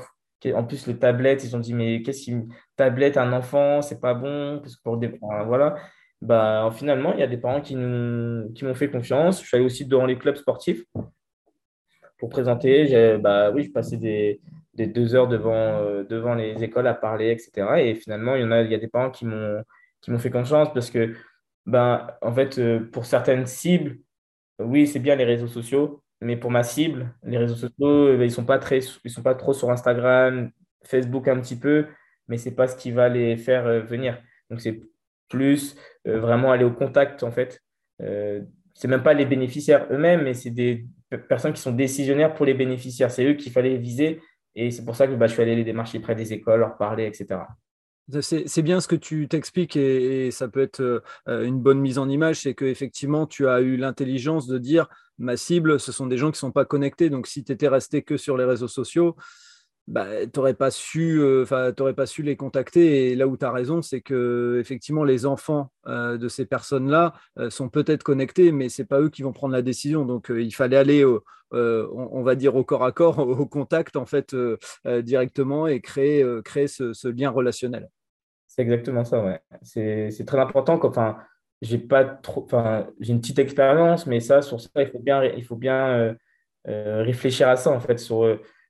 En plus, les tablettes, ils ont dit Mais qu'est-ce qu'une tablette, un enfant, c'est pas bon. Parce que pour des... voilà bah, finalement, il y a des parents qui m'ont fait confiance. Je suis allé aussi dans les clubs sportifs pour présenter. Bah, oui, je passais des, deux heures devant, euh, devant les écoles à parler, etc. Et finalement, il y, en a, il y a des parents qui m'ont fait confiance parce que, bah, en fait, euh, pour certaines cibles, oui, c'est bien les réseaux sociaux, mais pour ma cible, les réseaux sociaux, ils ne sont, ils sont pas trop sur Instagram, Facebook un petit peu, mais ce n'est pas ce qui va les faire euh, venir. Donc, c'est plus euh, vraiment aller au contact, en fait. Euh, c'est même pas les bénéficiaires eux-mêmes, mais c'est des personnes qui sont décisionnaires pour les bénéficiaires. C'est eux qu'il fallait viser. Et c'est pour ça que bah, je suis allé les démarcher près des écoles, leur parler, etc. C'est bien ce que tu t'expliques et, ça peut être euh, une bonne mise en image, c'est qu'effectivement, tu as eu l'intelligence de dire ma cible, ce sont des gens qui ne sont pas connectés. Donc, si tu étais resté que sur les réseaux sociaux, bah, tu n'aurais pas, su, pas su les contacter. Et là où tu as raison, c'est que effectivement, les enfants de ces personnes-là euh, sont peut-être connectés, mais ce n'est pas eux qui vont prendre la décision. Donc, il fallait aller, on, va dire, au corps à corps, <laughs> au contact, en fait, directement et créer, créer ce, lien relationnel. C'est exactement ça, ouais. C'est très important. J'ai pas trop, enfin, j'ai une petite expérience, mais ça, sur ça, il faut bien, il faut bien réfléchir à ça, en fait,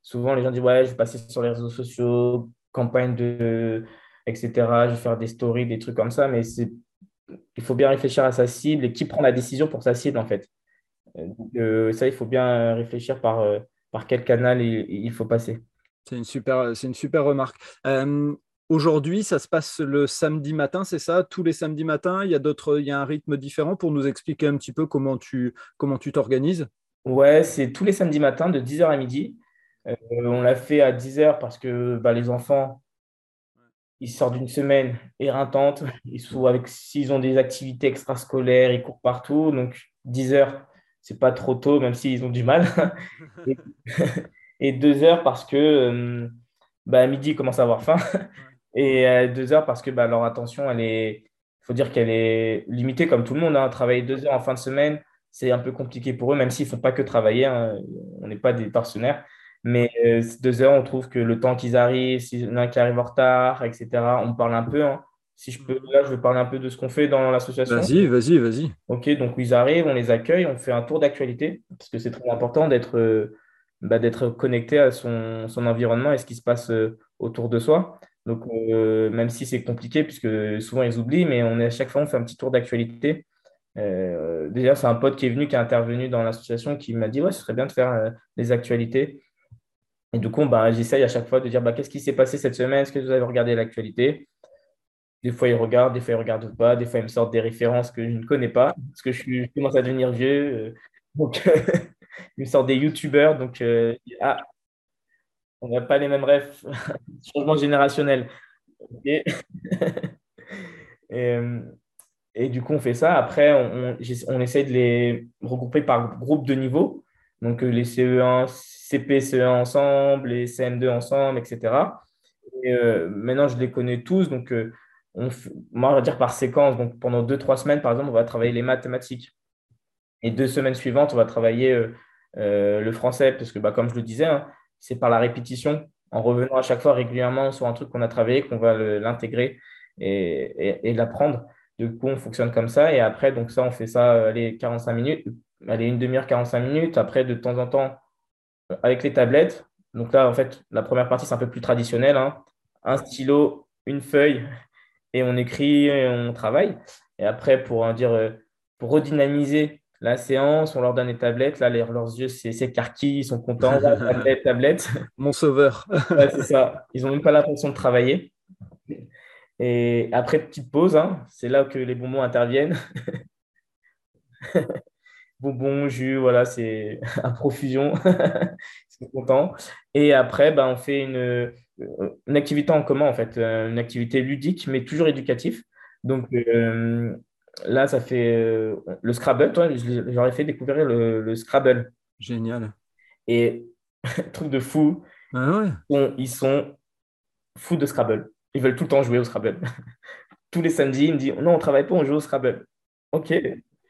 souvent les gens disent ouais, je vais passer sur les réseaux sociaux, campagne de etc. Je vais faire des stories, des trucs comme ça, mais c'est il faut bien réfléchir à sa cible et qui prend la décision pour sa cible en fait. Euh, ça, il faut bien réfléchir par, euh, par quel canal il, faut passer. C'est une super, c'est une super remarque. Euh, aujourd'hui, ça se passe le samedi matin, c'est ça? Tous les samedis matins, il y a d'autres, il y a un rythme différent pour nous expliquer un petit peu comment tu comment tu t'organises? Ouais, c'est tous les samedis matins de 10h à midi. Euh, on l'a fait à 10 heures parce que bah, les enfants, ils sortent d'une semaine éreintante. Ils sont avec, s'ils ont des activités extrascolaires, ils courent partout. Donc, 10 heures, c'est pas trop tôt, même s'ils ont du mal. <laughs> et, 2 heures parce que euh, bah, à midi, ils commencent à avoir faim. Et à deux heures parce que bah, leur attention, elle est, faut dire qu'elle est limitée comme tout le monde. Hein. Travailler deux heures en fin de semaine, c'est un peu compliqué pour eux, même s'ils ne font pas que travailler. Hein. On n'est pas des partenaires. Mais euh, deux heures, on trouve que le temps qu'ils arrivent, s'il y en a qui arrive en retard, etc., on parle un peu. Hein. Si je peux, là, je vais parler un peu de ce qu'on fait dans l'association. Vas-y, vas-y, vas-y. Ok, donc ils arrivent, on les accueille, on fait un tour d'actualité, parce que c'est très important d'être euh, bah, d'être connecté à son, son, environnement et ce qui se passe euh, autour de soi. Donc, euh, même si c'est compliqué, puisque souvent ils oublient, mais on est, à chaque fois, on fait un petit tour d'actualité. déjà, c'est un pote qui est venu, qui est intervenu dans l'association, qui m'a dit Ouais, ce serait bien de faire des actualités. Et du coup, bah, j'essaye à chaque fois de dire bah, Qu'est-ce qui s'est passé cette semaine? Est-ce que vous avez regardé l'actualité? Des fois, ils regardent, des fois, ils ne regardent pas. Des fois, ils me sortent des références que je ne connais pas parce que je, commence à devenir vieux. Euh, donc, <laughs> ils me sortent des YouTubeurs. Donc, euh, ah, on n'a pas les mêmes rêves. <laughs> Changement générationnel. <laughs> Euh, et, du coup, on fait ça. Après, on, on, essaie de les regrouper par groupe de niveau. Donc, les CE1, CP, CE1 ensemble, les CM2 ensemble, etc. Et maintenant, je les connais tous. Donc, on, moi, on va dire par séquence. Donc, pendant deux, trois semaines, par exemple, on va travailler les mathématiques. Et deux semaines suivantes, on va travailler euh, euh, le français, parce que, bah, comme je le disais, hein, c'est par la répétition, en revenant à chaque fois régulièrement sur un truc qu'on a travaillé, qu'on va l'intégrer et, l'apprendre. Du coup, on fonctionne comme ça. Et après, donc ça, on fait ça, euh, allez, 45 minutes, allez, une demi-heure, 45 minutes. Après, de temps en temps, avec les tablettes. Donc là, en fait, la première partie, c'est un peu plus traditionnel. Hein. Un stylo, une feuille et on écrit et on travaille. Et après, pour dire, euh, pour redynamiser la séance, on leur donne des tablettes. Là, leurs yeux s'écarquillent, ils sont contents. <laughs> tablette, tablette. Mon sauveur. <laughs> c'est ça. Ils n'ont même pas l'impression de travailler. Et après, petite pause, hein, c'est là que les bonbons interviennent. <laughs> bonbons, jus, voilà, c'est <laughs> à profusion. <laughs> ils sont contents. Et après, ben, on fait une, euh, une activité en commun, en fait, euh, une activité ludique, mais toujours éducatif. Donc euh, là, ça fait le Scrabble, toi, j'aurais fait découvrir le, Scrabble. Génial. Et <laughs> truc de fou, ah ils sont fous de Scrabble. Ils veulent tout le temps jouer au Scrabble. Tous les samedis, ils me disent non, on travaille pas, on joue au Scrabble. Ok.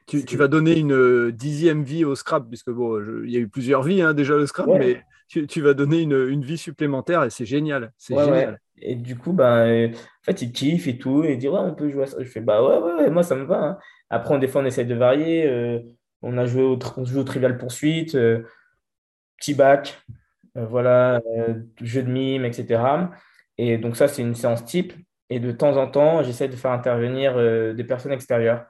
Tu, vas donner une dixième vie au Scrabble, puisque bon, il y a eu plusieurs vies hein, déjà le Scrabble, mais tu, vas donner une, vie supplémentaire et c'est génial. C'est génial. Et du coup, bah, en fait, il kiffe et tout. Et il dit, ouais, on peut jouer à ça. Je fais, bah ouais, ouais, moi, ça me va. Hein. Après, on, des fois, on essaie de varier. Euh, on a joué au, on joue au Trivial Poursuite, euh, petit bac, euh, voilà, jeu de mime, etc. Et donc, ça, c'est une séance type. Et de temps en temps, j'essaie de faire intervenir des personnes extérieures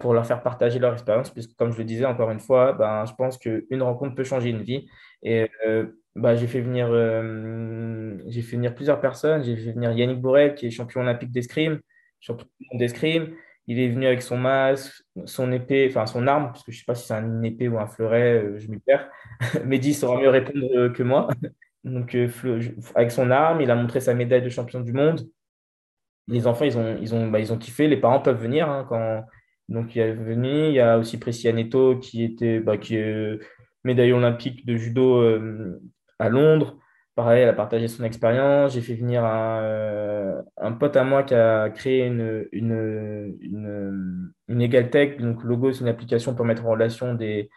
pour leur faire partager leur expérience, puisque comme je le disais encore une fois, ben, je pense qu'une rencontre peut changer une vie. Et euh, bah, j'ai fait, venir, euh, fait venir plusieurs personnes. J'ai fait venir Yannick Borel, qui est champion olympique d'escrime, champion d'escrime. Il est venu avec son masque, son épée, enfin son arme, parce que je ne sais pas si c'est une épée ou un fleuret, euh, je m'y perds. <laughs> Mehdi saura mieux répondre que moi. <laughs> Donc, avec son arme, il a montré sa médaille de champion du monde. Les enfants, ils ont, ils ont, bah, ils ont kiffé. Les parents peuvent venir. Hein, quand... Donc, il est venu. Il y a aussi Priscilla Neto qui était, bah, qui est médaille olympique de judo euh, à Londres. Pareil, elle a partagé son expérience. J'ai fait venir un, euh, un, pote à moi qui a créé une, une, une, EgalTech. Donc, Logo, c'est une application pour mettre en relation des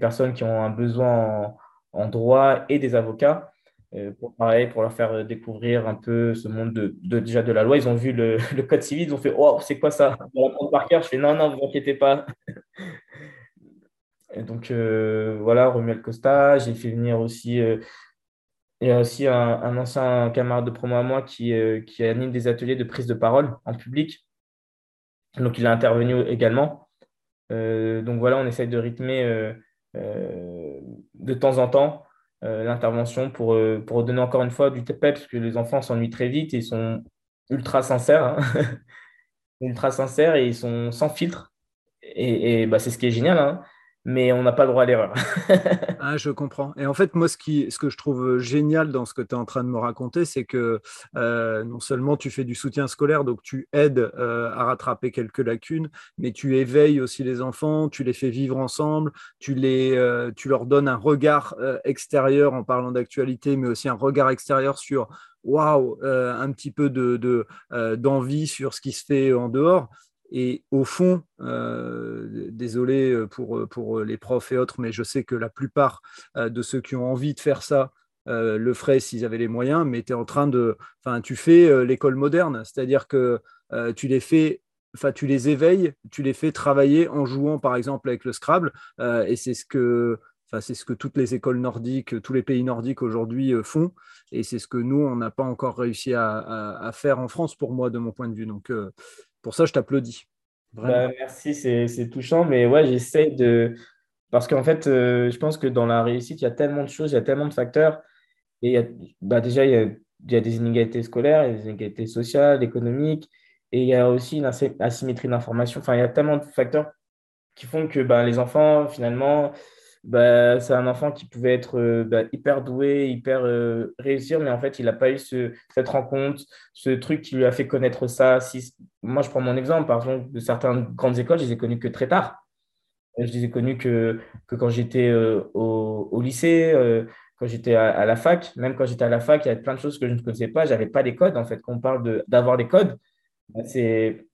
personnes qui ont un besoin en, droit et des avocats. Euh, pour, pareil, pour leur faire découvrir un peu ce monde de, déjà de la loi. Ils ont vu <laughs> le, code civil, ils ont fait Oh, c'est quoi ça? On va par cœur. Je fais Non, non, vous inquiétez pas. <laughs> Donc euh, voilà, Romuald Costa, j'ai fait venir aussi, euh, il y a aussi un, ancien camarade de promo à moi qui, qui anime des ateliers de prise de parole en public. Donc il a intervenu également. donc voilà, on essaye de rythmer de temps en temps l'intervention pour, pour donner encore une fois du TP, parce que les enfants s'ennuient très vite et ils sont ultra sincères. Hein. <laughs> ultra sincères et ils sont sans filtre. Et, bah, c'est ce qui est génial. Hein mais on n'a pas le droit à l'erreur. <laughs> ah, je comprends. Et en fait, moi, ce, que je trouve génial dans ce que tu es en train de me raconter, c'est que euh, non seulement tu fais du soutien scolaire, donc tu aides euh, à rattraper quelques lacunes, mais tu éveilles aussi les enfants, tu les fais vivre ensemble, tu, les, euh, tu leur donnes un regard extérieur en parlant d'actualité, mais aussi un regard extérieur sur waouh, un petit peu de, d'envie sur ce qui se fait en dehors. Et au fond, désolé pour, pour les profs et autres, mais je sais que la plupart de ceux qui ont envie de faire ça le feraient s'ils avaient les moyens, mais tu en train de. Enfin, tu fais l'école moderne, c'est-à-dire que tu les fais enfin, tu les éveilles, tu les fais travailler en jouant par exemple avec le Scrabble, euh, et c'est ce que Enfin, c'est ce que toutes les écoles nordiques, tous les pays nordiques aujourd'hui euh, font, et c'est ce que nous, on n'a pas encore réussi à, faire en France, pour moi, de mon point de vue. Donc, euh, pour ça, je t'applaudis. Bah, merci, c'est touchant, mais ouais, j'essaie de. Parce qu'en fait, je pense que dans la réussite, il y a tellement de choses, il y a tellement de facteurs. Et bah, déjà, il y, a, il y a des inégalités scolaires, il y a des inégalités sociales, économiques, et il y a aussi une asymétrie d'information. Enfin, il y a tellement de facteurs qui font que bah, les enfants, finalement, bah, c'est un enfant qui pouvait être euh, bah, hyper doué, hyper euh, réussir, mais en fait, il n'a pas eu ce, cette rencontre, ce truc qui lui a fait connaître ça. Si, moi, je prends mon exemple, par exemple, de certaines grandes écoles, je les ai connues que très tard. Je les ai connues que, que quand j'étais euh, au, au, lycée, quand j'étais à, la fac. Même quand j'étais à la fac, il y avait plein de choses que je ne connaissais pas. Je n'avais pas les codes, en fait. Quand on parle d'avoir les codes, c'est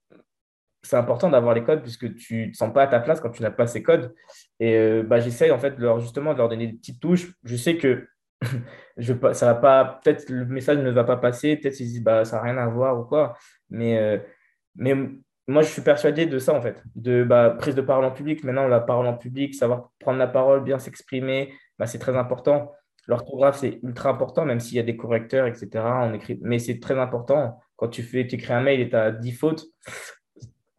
c'est important d'avoir les codes puisque tu ne te sens pas à ta place quand tu n'as pas ces codes. Et euh, bah, j'essaye en fait de leur, justement de leur donner des petites touches. Je sais que <laughs> je, ça va pas, peut-être le message ne va pas passer, peut-être qu'ils disent bah, ça n'a rien à voir ou quoi. Mais, euh, mais moi, je suis persuadé de ça en fait, de bah, prise de parole en public. Maintenant, la parole en public, savoir prendre la parole, bien s'exprimer, bah, c'est très important. L'orthographe, c'est ultra important, même s'il y a des correcteurs, etc. On écrit, mais c'est très important. Quand tu fais, tu écris un mail et tu as 10 fautes,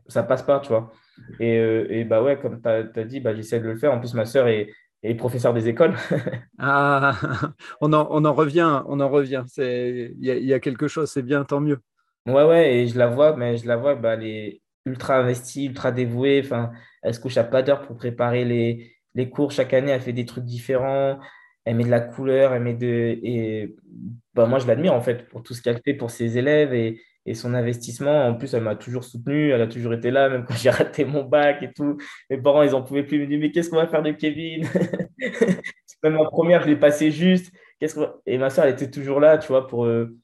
ça passe pas, tu vois. Et, euh, et bah ouais, comme tu as, dit, bah, j'essaie de le faire. En plus, ma sœur est, est professeur des écoles. <laughs> ah, on en, on en, revient, on en revient. Il y, y, a quelque chose, c'est bien, tant mieux. Ouais, ouais, et je la vois, mais je la vois, bah, elle est ultra investie, ultra dévouée. Enfin, elle se couche à pas d'heure pour préparer les, les cours. Chaque année, elle fait des trucs différents. Elle met de la couleur, elle met de. Et bah, moi, je l'admire en fait pour tout ce qu'elle fait pour ses élèves et, et son investissement. En plus, elle m'a toujours soutenu, elle a toujours été là, même quand j'ai <laughs> raté mon bac et tout. Mes parents, ils n'en pouvaient plus. Ils me disaient, mais qu'est-ce qu'on va faire de Kevin? <laughs> Même en première, je l'ai passé juste. Qu'est-ce Et ma soeur, elle était toujours là, tu vois, pour, euh,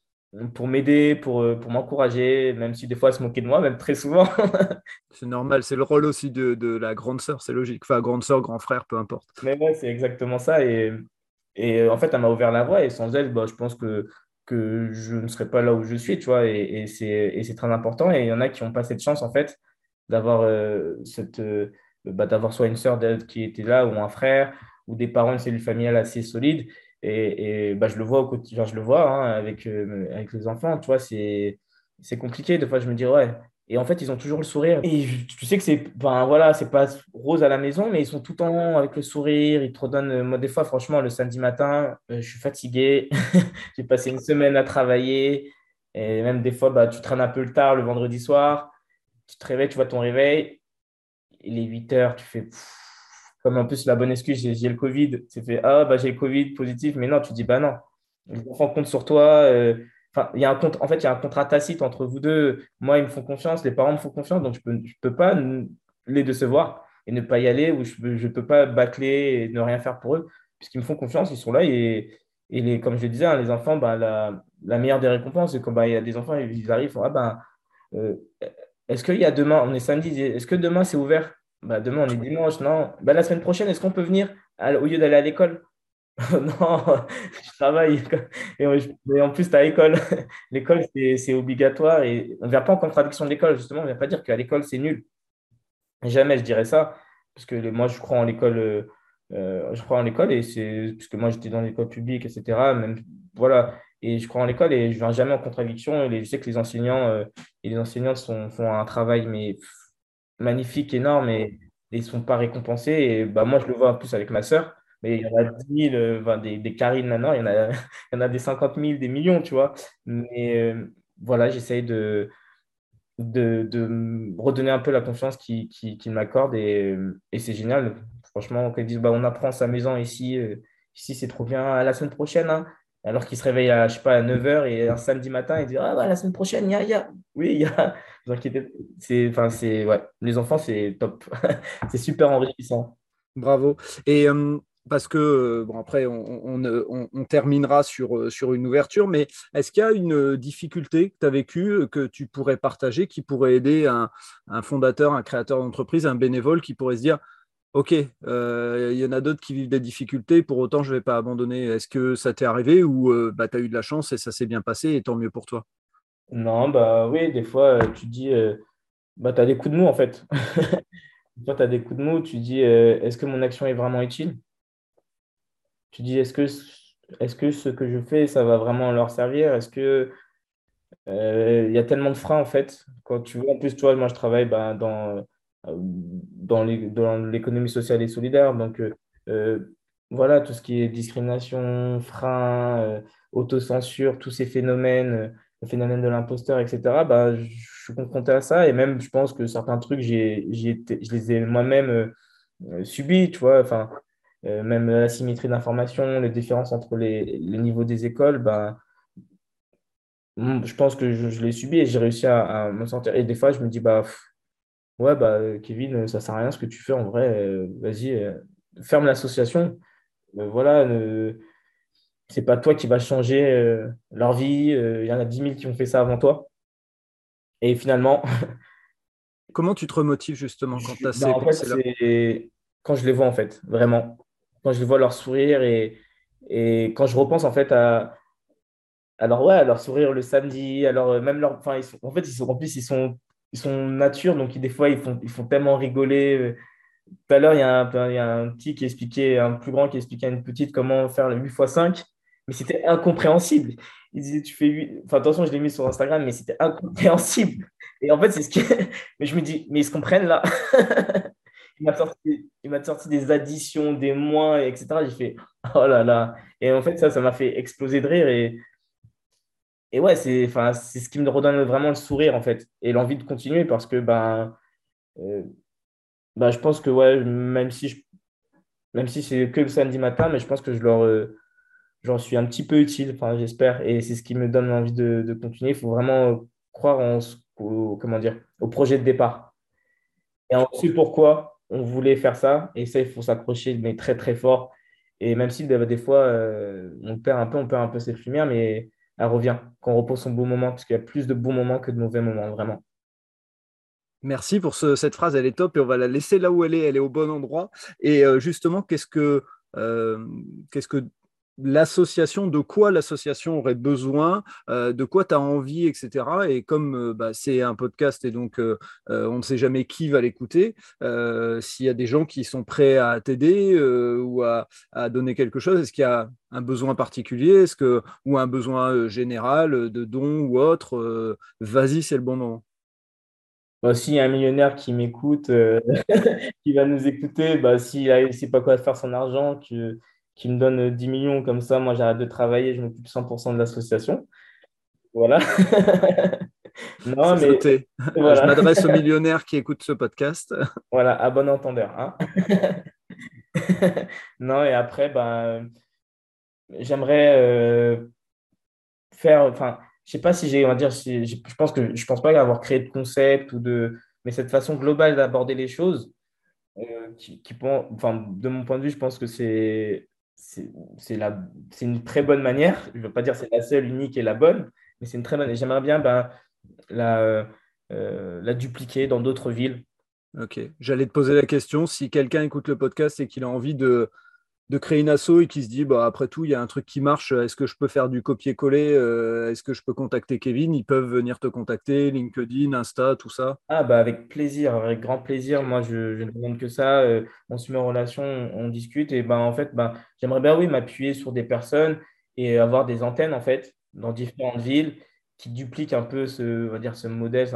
pour m'aider, pour, euh, pour m'encourager, même si des fois, elle se moquait de moi, même très souvent. <laughs> c'est normal, c'est le rôle aussi de, de la grande sœur, c'est logique. Enfin, grande sœur, grand frère, peu importe. Mais ouais, c'est exactement ça. Et, et euh, en fait, elle m'a ouvert la voie. Et sans elle, bah, je pense que que je ne serais pas là où je suis, tu vois, et, c'est très important. Et il y en a qui n'ont pas cette chance, en fait, d'avoir euh, cette euh, bah, d'avoir soit une sœur qui était là, ou un frère, ou des parents, une cellule familiale assez solide. Et, et bah, je le vois au quotidien, je le vois hein, avec, euh, avec les enfants, tu vois, c'est compliqué. Des fois, je me dis, ouais, et en fait, ils ont toujours le sourire. Et tu sais que c'est ben, voilà, c'est pas rose à la maison, mais ils sont tout le temps avec le sourire. Ils te redonnent. Moi, des fois, franchement, le samedi matin, euh, je suis fatigué. <laughs> J'ai passé une semaine à travailler. Et même des fois, bah, tu traînes un peu le tard le vendredi soir. Tu te réveilles, tu vois ton réveil. Il est 8 heures, tu fais. Comme en plus, la bonne excuse, j'ai le Covid. Tu fais Ah, bah, j'ai le Covid positif. Mais non, tu dis Bah non. Les enfants comptent sur toi. Euh, il y a un en fait, il y a un contrat tacite entre vous deux. Moi, ils me font confiance, les parents me font confiance, donc je ne peux, je peux pas les décevoir et ne pas y aller, ou je ne peux pas bâcler et ne rien faire pour eux, puisqu'ils me font confiance, ils sont là. Et, et les, comme je le disais, hein, les enfants, bah, la, la, meilleure des récompenses, c'est quand bah, il y a des enfants, ils arrivent, ah, ben, euh, est-ce qu'il y a demain, on est samedi, est-ce que demain c'est ouvert? Bah, Demain, on est dimanche, non? La semaine prochaine, est-ce qu'on peut venir au lieu d'aller à l'école? <laughs> non, je travaille. Et en plus, tu as l'école. <laughs> L'école, c'est obligatoire et on ne vient pas en contradiction de l'école, justement. On ne vient pas dire qu'à l'école, c'est nul. Jamais je dirais ça, parce que moi, je crois en l'école. Euh, je crois en l'école et c'est puisque moi j'étais dans l'école publique, etc. Voilà, et je crois en l'école et je ne viens jamais en contradiction. Et je sais que les enseignants euh, et les enseignantes font un travail mais magnifique, énorme et ils ne sont pas récompensés. Et bah, moi, je le vois en plus avec ma sœur il y en a 10 000, des, des Karine maintenant, il y, en a, <laughs> il y en a des 50 000, des millions, tu vois. Mais euh, voilà, j'essaye de, de, redonner un peu la confiance qu'ils qui, m'accordent et, et c'est génial. Franchement, quand ils disent bah, on apprend sa maison ici, euh, ici c'est trop bien, à la semaine prochaine. Hein. Alors qu'ils se réveillent à, je sais pas, à 9h et un samedi matin, ils disent Ah, bah, la semaine prochaine, il y a, y a. Oui, il y a. Ouais. Les enfants, c'est top. <laughs> c'est super enrichissant. Bravo. Et euh, parce que, bon, après, on, terminera sur, sur une ouverture, mais est-ce qu'il y a une difficulté que tu as vécue, que tu pourrais partager, qui pourrait aider un, un fondateur, un créateur d'entreprise, un bénévole qui pourrait se dire Ok, euh, il y en a d'autres qui vivent des difficultés, pour autant, je ne vais pas abandonner. Est-ce que ça t'est arrivé ou euh, bah, tu as eu de la chance et ça s'est bien passé et tant mieux pour toi Non, bah oui, des fois, euh, tu dis, bah, tu as des coups de mou en fait. Toi, tu as des coups de mou, tu dis, est-ce que mon action est vraiment utile? Tu dis, est-ce que, est que ce que je fais, ça va vraiment leur servir? Est-ce que il y a tellement de freins en fait? Quand tu vois, en plus, toi, moi, je travaille bah, dans dans l'économie sociale et solidaire. Donc, euh, euh, voilà, tout ce qui est discrimination, frein, euh, autocensure, tous ces phénomènes, le phénomène de l'imposteur, etc., bah, je suis confronté à ça. Et même, je pense que certains trucs, j'ai, je les ai moi-même subis, tu vois. Enfin, même la symétrie d'information, les différences entre les, les niveaux des écoles, bah, je pense que je, l'ai subi et j'ai réussi à, me sentir. Et des fois, je me dis, bah, Ouais, bah, Kevin, ça sert à rien ce que tu fais en vrai. Euh, vas-y, euh, ferme l'association. Euh, voilà, c'est pas toi qui vas changer leur vie. Il y en a 10 000 qui ont fait ça avant toi. Et finalement. Comment tu te remotives justement quand tu as ces bah, Quand je les vois, en fait, vraiment. Quand je vois leur sourire et, et quand je repense en fait à. Alors, ouais, leur sourire le samedi, alors même leur. En fait, ils sont, en plus, ils sont ils sont nature, donc des fois, ils font, ils font tellement rigoler. Tout à l'heure, il y, a un, il y a un petit qui expliquait, un plus grand qui expliquait à une petite comment faire le 8 x 5, mais c'était incompréhensible. Il disait, tu fais 8. Enfin, attention, je l'ai mis sur Instagram, mais c'était incompréhensible. Et en fait, c'est ce qui. <laughs> mais je me dis, mais ils se comprennent là. <laughs> il m'a sorti, sorti, des additions, des moins, etc. J'ai fait, oh là là. Et en fait, ça, ça m'a fait exploser de rire. Et et ouais, c'est ce qui me redonne vraiment le sourire en fait et l'envie de continuer parce que ben, euh, ben je pense que ouais, même si même si c'est que le samedi matin, mais je pense que je leur euh, j'en suis un petit peu utile, enfin j'espère et c'est ce qui me donne l'envie de, de, continuer. Il faut vraiment croire en, au, comment dire, au projet de départ. Et on sait pourquoi? On voulait faire ça et ça il faut s'accrocher mais très très fort. Et même si des, fois euh, on perd un peu, on perd un peu ses lumières, mais elle revient, qu'on repose son bon moment, parce qu'il y a plus de bons moments que de mauvais moments, vraiment. Merci pour cette phrase, elle est top et on va la laisser là où elle est, elle est au bon endroit. Et euh, justement, qu'est-ce que, euh, qu'est-ce que l'association, de quoi l'association aurait besoin, euh, de quoi tu as envie, etc. Et comme euh, bah, c'est un podcast et donc euh, on ne sait jamais qui va l'écouter, s'il y a des gens qui sont prêts à t'aider ou à, donner quelque chose, est-ce qu'il y a un besoin particulier est-ce que, ou un besoin général de dons ou autre Vas-y, c'est le bon moment. Bah, s'il y a un millionnaire qui m'écoute, <laughs> qui va nous écouter, bah, s'il ne sait pas quoi faire son argent, que qui me donne 10 millions comme ça, moi j'arrête de travailler, je m'occupe 100% de l'association. Voilà. <laughs> non, mais <laughs> je m'adresse aux millionnaires qui écoutent ce podcast. <laughs> Voilà, à bon entendeur. Hein. non, et après, ben, j'aimerais euh, faire, enfin, je sais pas si j'ai, on va dire, je pense que je pense pas avoir créé de concept ou de, mais cette façon globale d'aborder les choses, euh, qui, qui, enfin, de mon point de vue, je pense que c'est c'est une très bonne manière. Je ne veux pas dire c'est la seule, unique et la bonne, mais c'est une très bonne. Et j'aimerais bien ben, la, euh, la dupliquer dans d'autres villes. Ok. J'allais te poser la question si quelqu'un écoute le podcast et qu'il a envie de, de créer une asso et qui se dit bah, après tout, il y a un truc qui marche, est-ce que je peux faire du copier-coller euh, Est-ce que je peux contacter Kevin? Ils peuvent venir te contacter, LinkedIn, Insta, tout ça Ah, bah avec plaisir, avec grand plaisir. Moi, je, ne demande que ça. Euh, on se met en relation, on, discute. Et ben, en fait, ben, j'aimerais bien, oui, m'appuyer sur des personnes et avoir des antennes, en fait, dans différentes villes qui dupliquent un peu ce, modèle.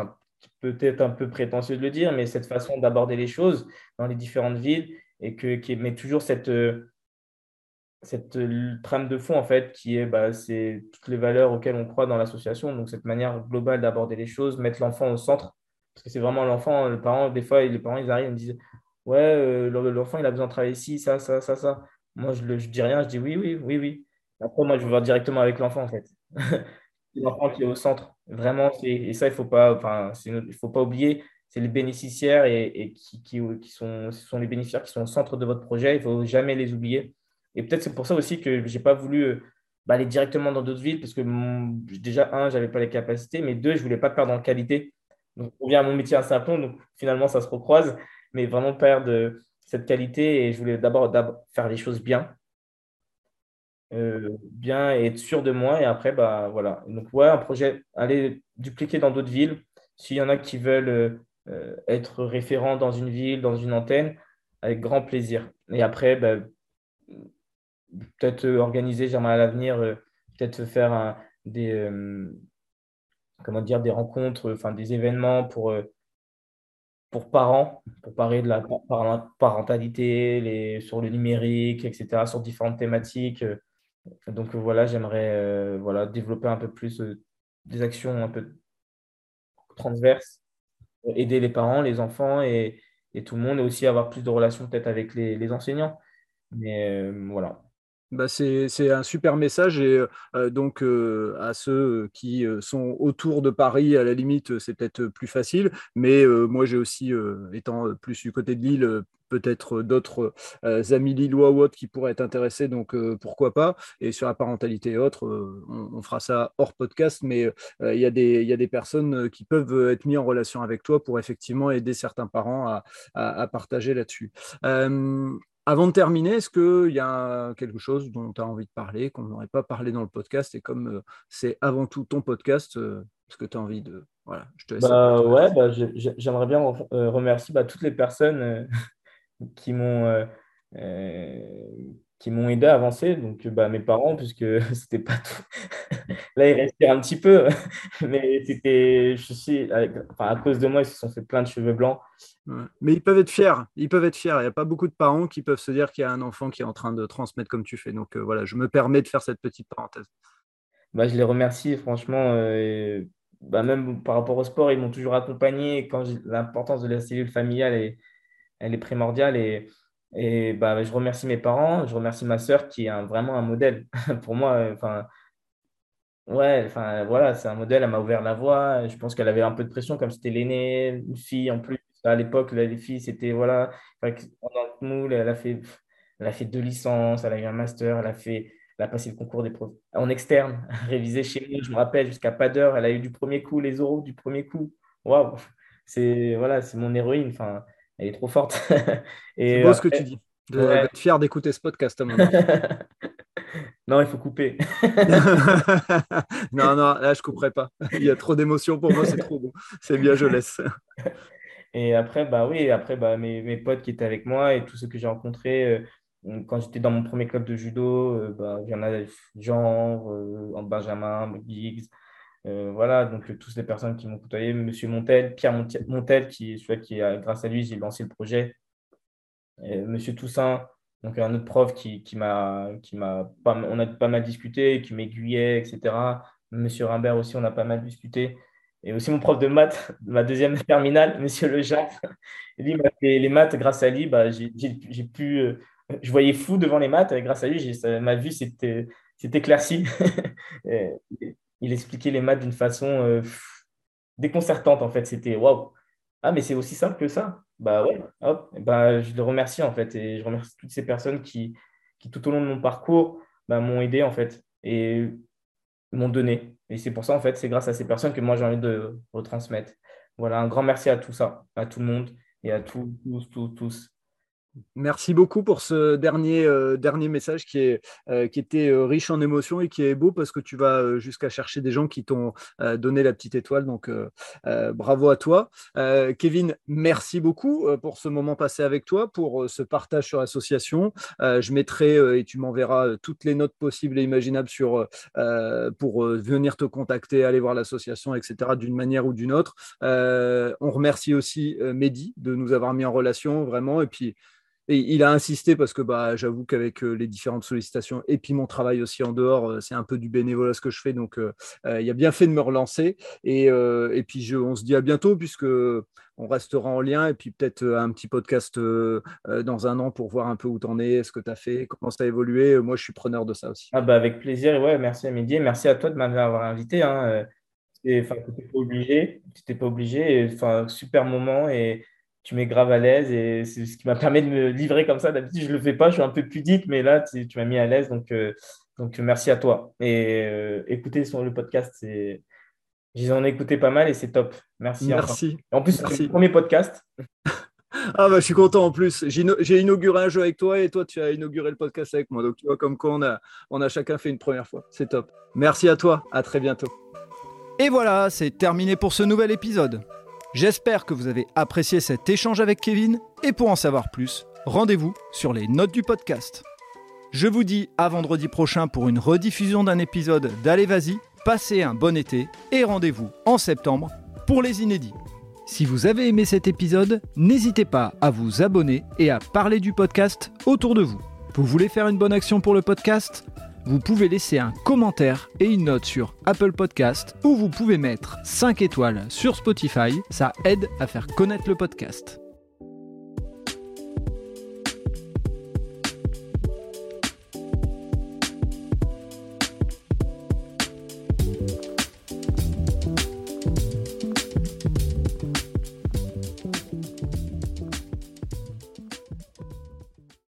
peut-être un peu prétentieux de le dire, mais cette façon d'aborder les choses dans les différentes villes et que, qui met toujours cette. Euh, cette euh, trame de fond, en fait, qui est bah, c'est toutes les valeurs auxquelles on croit dans l'association. Donc, cette manière globale d'aborder les choses, mettre l'enfant au centre. Parce que c'est vraiment l'enfant, le parent, des fois, les parents, ils arrivent et me disent Ouais, euh, l'enfant, il a besoin de travailler ici, ça, ça, ça, ça. Moi, je ne dis rien, je dis oui, oui, oui, oui. Après, moi, je veux voir directement avec l'enfant, en fait. <laughs> c'est l'enfant qui est au centre. Vraiment, et ça, il ne faut, pas, faut pas oublier, c'est les bénéficiaires et, qui, qui, qui, sont, sont les bénéficiaires qui sont au centre de votre projet. Il ne faut jamais les oublier Et peut-être c'est pour ça aussi que je n'ai pas voulu bah, aller directement dans d'autres villes parce que déjà, un, je n'avais pas les capacités, mais deux, je ne voulais pas perdre en qualité. Donc, on vient à mon métier à Saint-Plon, donc finalement, ça se recroise, mais vraiment perdre cette qualité et je voulais d'abord faire les choses bien. Euh, bien et être sûr de moi. Et après, bah, voilà. Donc, ouais, un projet, aller dupliquer dans d'autres villes. S'il y en a qui veulent euh, être référents dans une ville, dans une antenne, avec grand plaisir. Et après, bah, peut-être organiser, j'aimerais à l'avenir, euh, peut-être faire des, comment dire, des rencontres, enfin des événements pour, pour parents, pour parler de la parentalité, les, sur le numérique, etc., sur différentes thématiques. Donc voilà, j'aimerais euh, voilà, développer un peu plus euh, des actions un peu transverses, aider les parents, les enfants et, tout le monde, et aussi avoir plus de relations peut-être avec les, enseignants. Mais euh, voilà. Bah c'est un super message et donc à ceux qui sont autour de Paris, à la limite, c'est peut-être plus facile. Mais moi, j'ai aussi, étant plus du côté de Lille, peut-être d'autres amis lillois ou autres qui pourraient être intéressés, donc pourquoi pas. Et sur la parentalité et autres, on, fera ça hors podcast, mais il y, a des, personnes qui peuvent être mises en relation avec toi pour effectivement aider certains parents à, partager là-dessus. Avant de terminer, est-ce qu'il y a quelque chose dont tu as envie de parler, qu'on n'aurait pas parlé dans le podcast Et comme euh, c'est avant tout ton podcast, euh, est-ce que tu as envie de. Voilà, je te laisse. Bah, ouais, bah, j'aimerais bien euh, remercier bah, toutes les personnes <laughs> qui m'ont qui m'ont aidé à avancer. Donc, bah, mes parents, puisque <laughs> c'était pas tout. <laughs> Là, ils respirent un petit peu, <laughs> mais c'était, je sais, à cause de moi, ils se sont fait plein de cheveux blancs. Mais ils peuvent être fiers. Ils peuvent être fiers. Il n'y a pas beaucoup de parents qui peuvent se dire qu'il y a un enfant qui est en train de transmettre comme tu fais. Donc, euh, voilà, je me permets de faire cette petite parenthèse. Bah, je les remercie, franchement. Euh, bah, même par rapport au sport, ils m'ont toujours accompagné. Quand l'importance de la cellule familiale est, elle est primordiale. Et, et bah, je remercie mes parents, je remercie ma sœur qui est vraiment un modèle <laughs> pour moi. Enfin, ouais, enfin voilà, c'est un modèle. Elle m'a ouvert la voie. Je pense qu'elle avait un peu de pression, comme c'était l'aînée, une fille en plus. À l'époque, les filles, c'était voilà, elle a fait, elle a fait deux licences, elle a eu un master, elle a fait, elle a passé le concours des profs en externe, <laughs> révisé chez nous. Je me rappelle jusqu'à pas d'heure, elle a eu du premier coup les euros du premier coup. Waouh, c'est voilà, c'est mon héroïne. Enfin, elle est trop forte. <laughs> c'est beau ce que tu dis. De, être fier d'écouter ce podcast à <laughs> Non, il faut couper. <laughs> non, non, là, je couperai pas. Il y a trop d'émotions pour moi, c'est trop beau. C'est bien, je laisse. Et après, bah oui, après, bah, mes, mes potes qui étaient avec moi et tous ceux que j'ai rencontrés, euh, quand j'étais dans mon premier club de judo, euh, bah, il y en a Jean, euh, Benjamin, Giggs, euh, voilà, donc tous les personnes qui m'ont côtoyé, Monsieur Montel, Pierre Montel, qui, celui qui, grâce à lui, j'ai lancé le projet. Monsieur Toussaint, donc un autre prof qui, qui m'a, qui m'a pas, on a pas mal discuté, qui m'aiguillait, etc. Monsieur Rimbert aussi, on a pas mal discuté. Et aussi mon prof de maths, <laughs> ma deuxième <laughs> terminale, Monsieur Lejac. Lui m'a fait les maths, grâce à lui, bah, j'ai, pu, euh, je voyais fou devant les maths. Et grâce à lui, ma vue s'était éclaircie. <laughs> il expliquait les maths d'une façon euh, déconcertante, en fait. C'était waouh. Ah, mais c'est aussi simple que ça. Bah ouais, hop. Bah, je le remercie, en fait. Et je remercie toutes ces personnes qui, tout au long de mon parcours, bah, m'ont aidé, en fait. Et m'ont donné. Et c'est pour ça, en fait, c'est grâce à ces personnes que moi, j'ai envie de retransmettre. Voilà, un grand merci à tout ça, à tout le monde et à tous, tous, tous, tous Merci beaucoup pour ce dernier, euh, dernier message qui, est, euh, qui était euh, riche en émotions et qui est beau parce que tu vas jusqu'à chercher des gens qui t'ont donné la petite étoile. Donc, bravo à toi. Kevin, merci beaucoup pour ce moment passé avec toi, pour ce partage sur l'association. je mettrai, et tu m'enverras toutes les notes possibles et imaginables sur, pour venir te contacter, aller voir l'association, etc., d'une manière ou d'une autre. on remercie aussi Mehdi de nous avoir mis en relation, vraiment. Et puis, il a insisté parce que bah, j'avoue qu'avec euh, les différentes sollicitations et puis mon travail aussi en dehors, euh, c'est un peu du bénévolat ce que je fais. Donc, euh, il a bien fait de me relancer. Et, et puis, je, on se dit à bientôt puisque on restera en lien et puis peut-être un petit podcast dans un an pour voir un peu où tu en es, ce que tu as fait, comment ça a évolué. Moi, je suis preneur de ça aussi. Ah bah avec plaisir. Ouais, merci à. Merci à toi de m'avoir invité. Hein. tu n'étais pas obligé. Pas obligé. Super moment et tu m'es grave à l'aise et c'est ce qui m'a permis de me livrer comme ça. D'habitude, je ne le fais pas, je suis un peu pudique, mais là, tu, m'as mis à l'aise. Donc, euh, donc, merci à toi. Et euh, écoutez sur le podcast, c'est. J'en ai écouté pas mal et c'est top. Merci. Merci. En plus, c'est le premier podcast. <laughs> ah bah je suis content en plus. J'ai inauguré un jeu avec toi et toi tu as inauguré le podcast avec moi. Donc tu vois comme quoi on a, on a chacun fait une première fois. C'est top. Merci à toi. À très bientôt. Et voilà, c'est terminé pour ce nouvel épisode. J'espère que vous avez apprécié cet échange avec Kevin et pour en savoir plus, rendez-vous sur les notes du podcast. Je vous dis à vendredi prochain pour une rediffusion d'un épisode d'Allez Vas-y, passez un bon été et rendez-vous en septembre pour les inédits. Si vous avez aimé cet épisode, n'hésitez pas à vous abonner et à parler du podcast autour de vous. Vous voulez faire une bonne action pour le podcast? Vous pouvez laisser un commentaire et une note sur Apple Podcast ou vous pouvez mettre 5 étoiles sur Spotify, ça aide à faire connaître le podcast.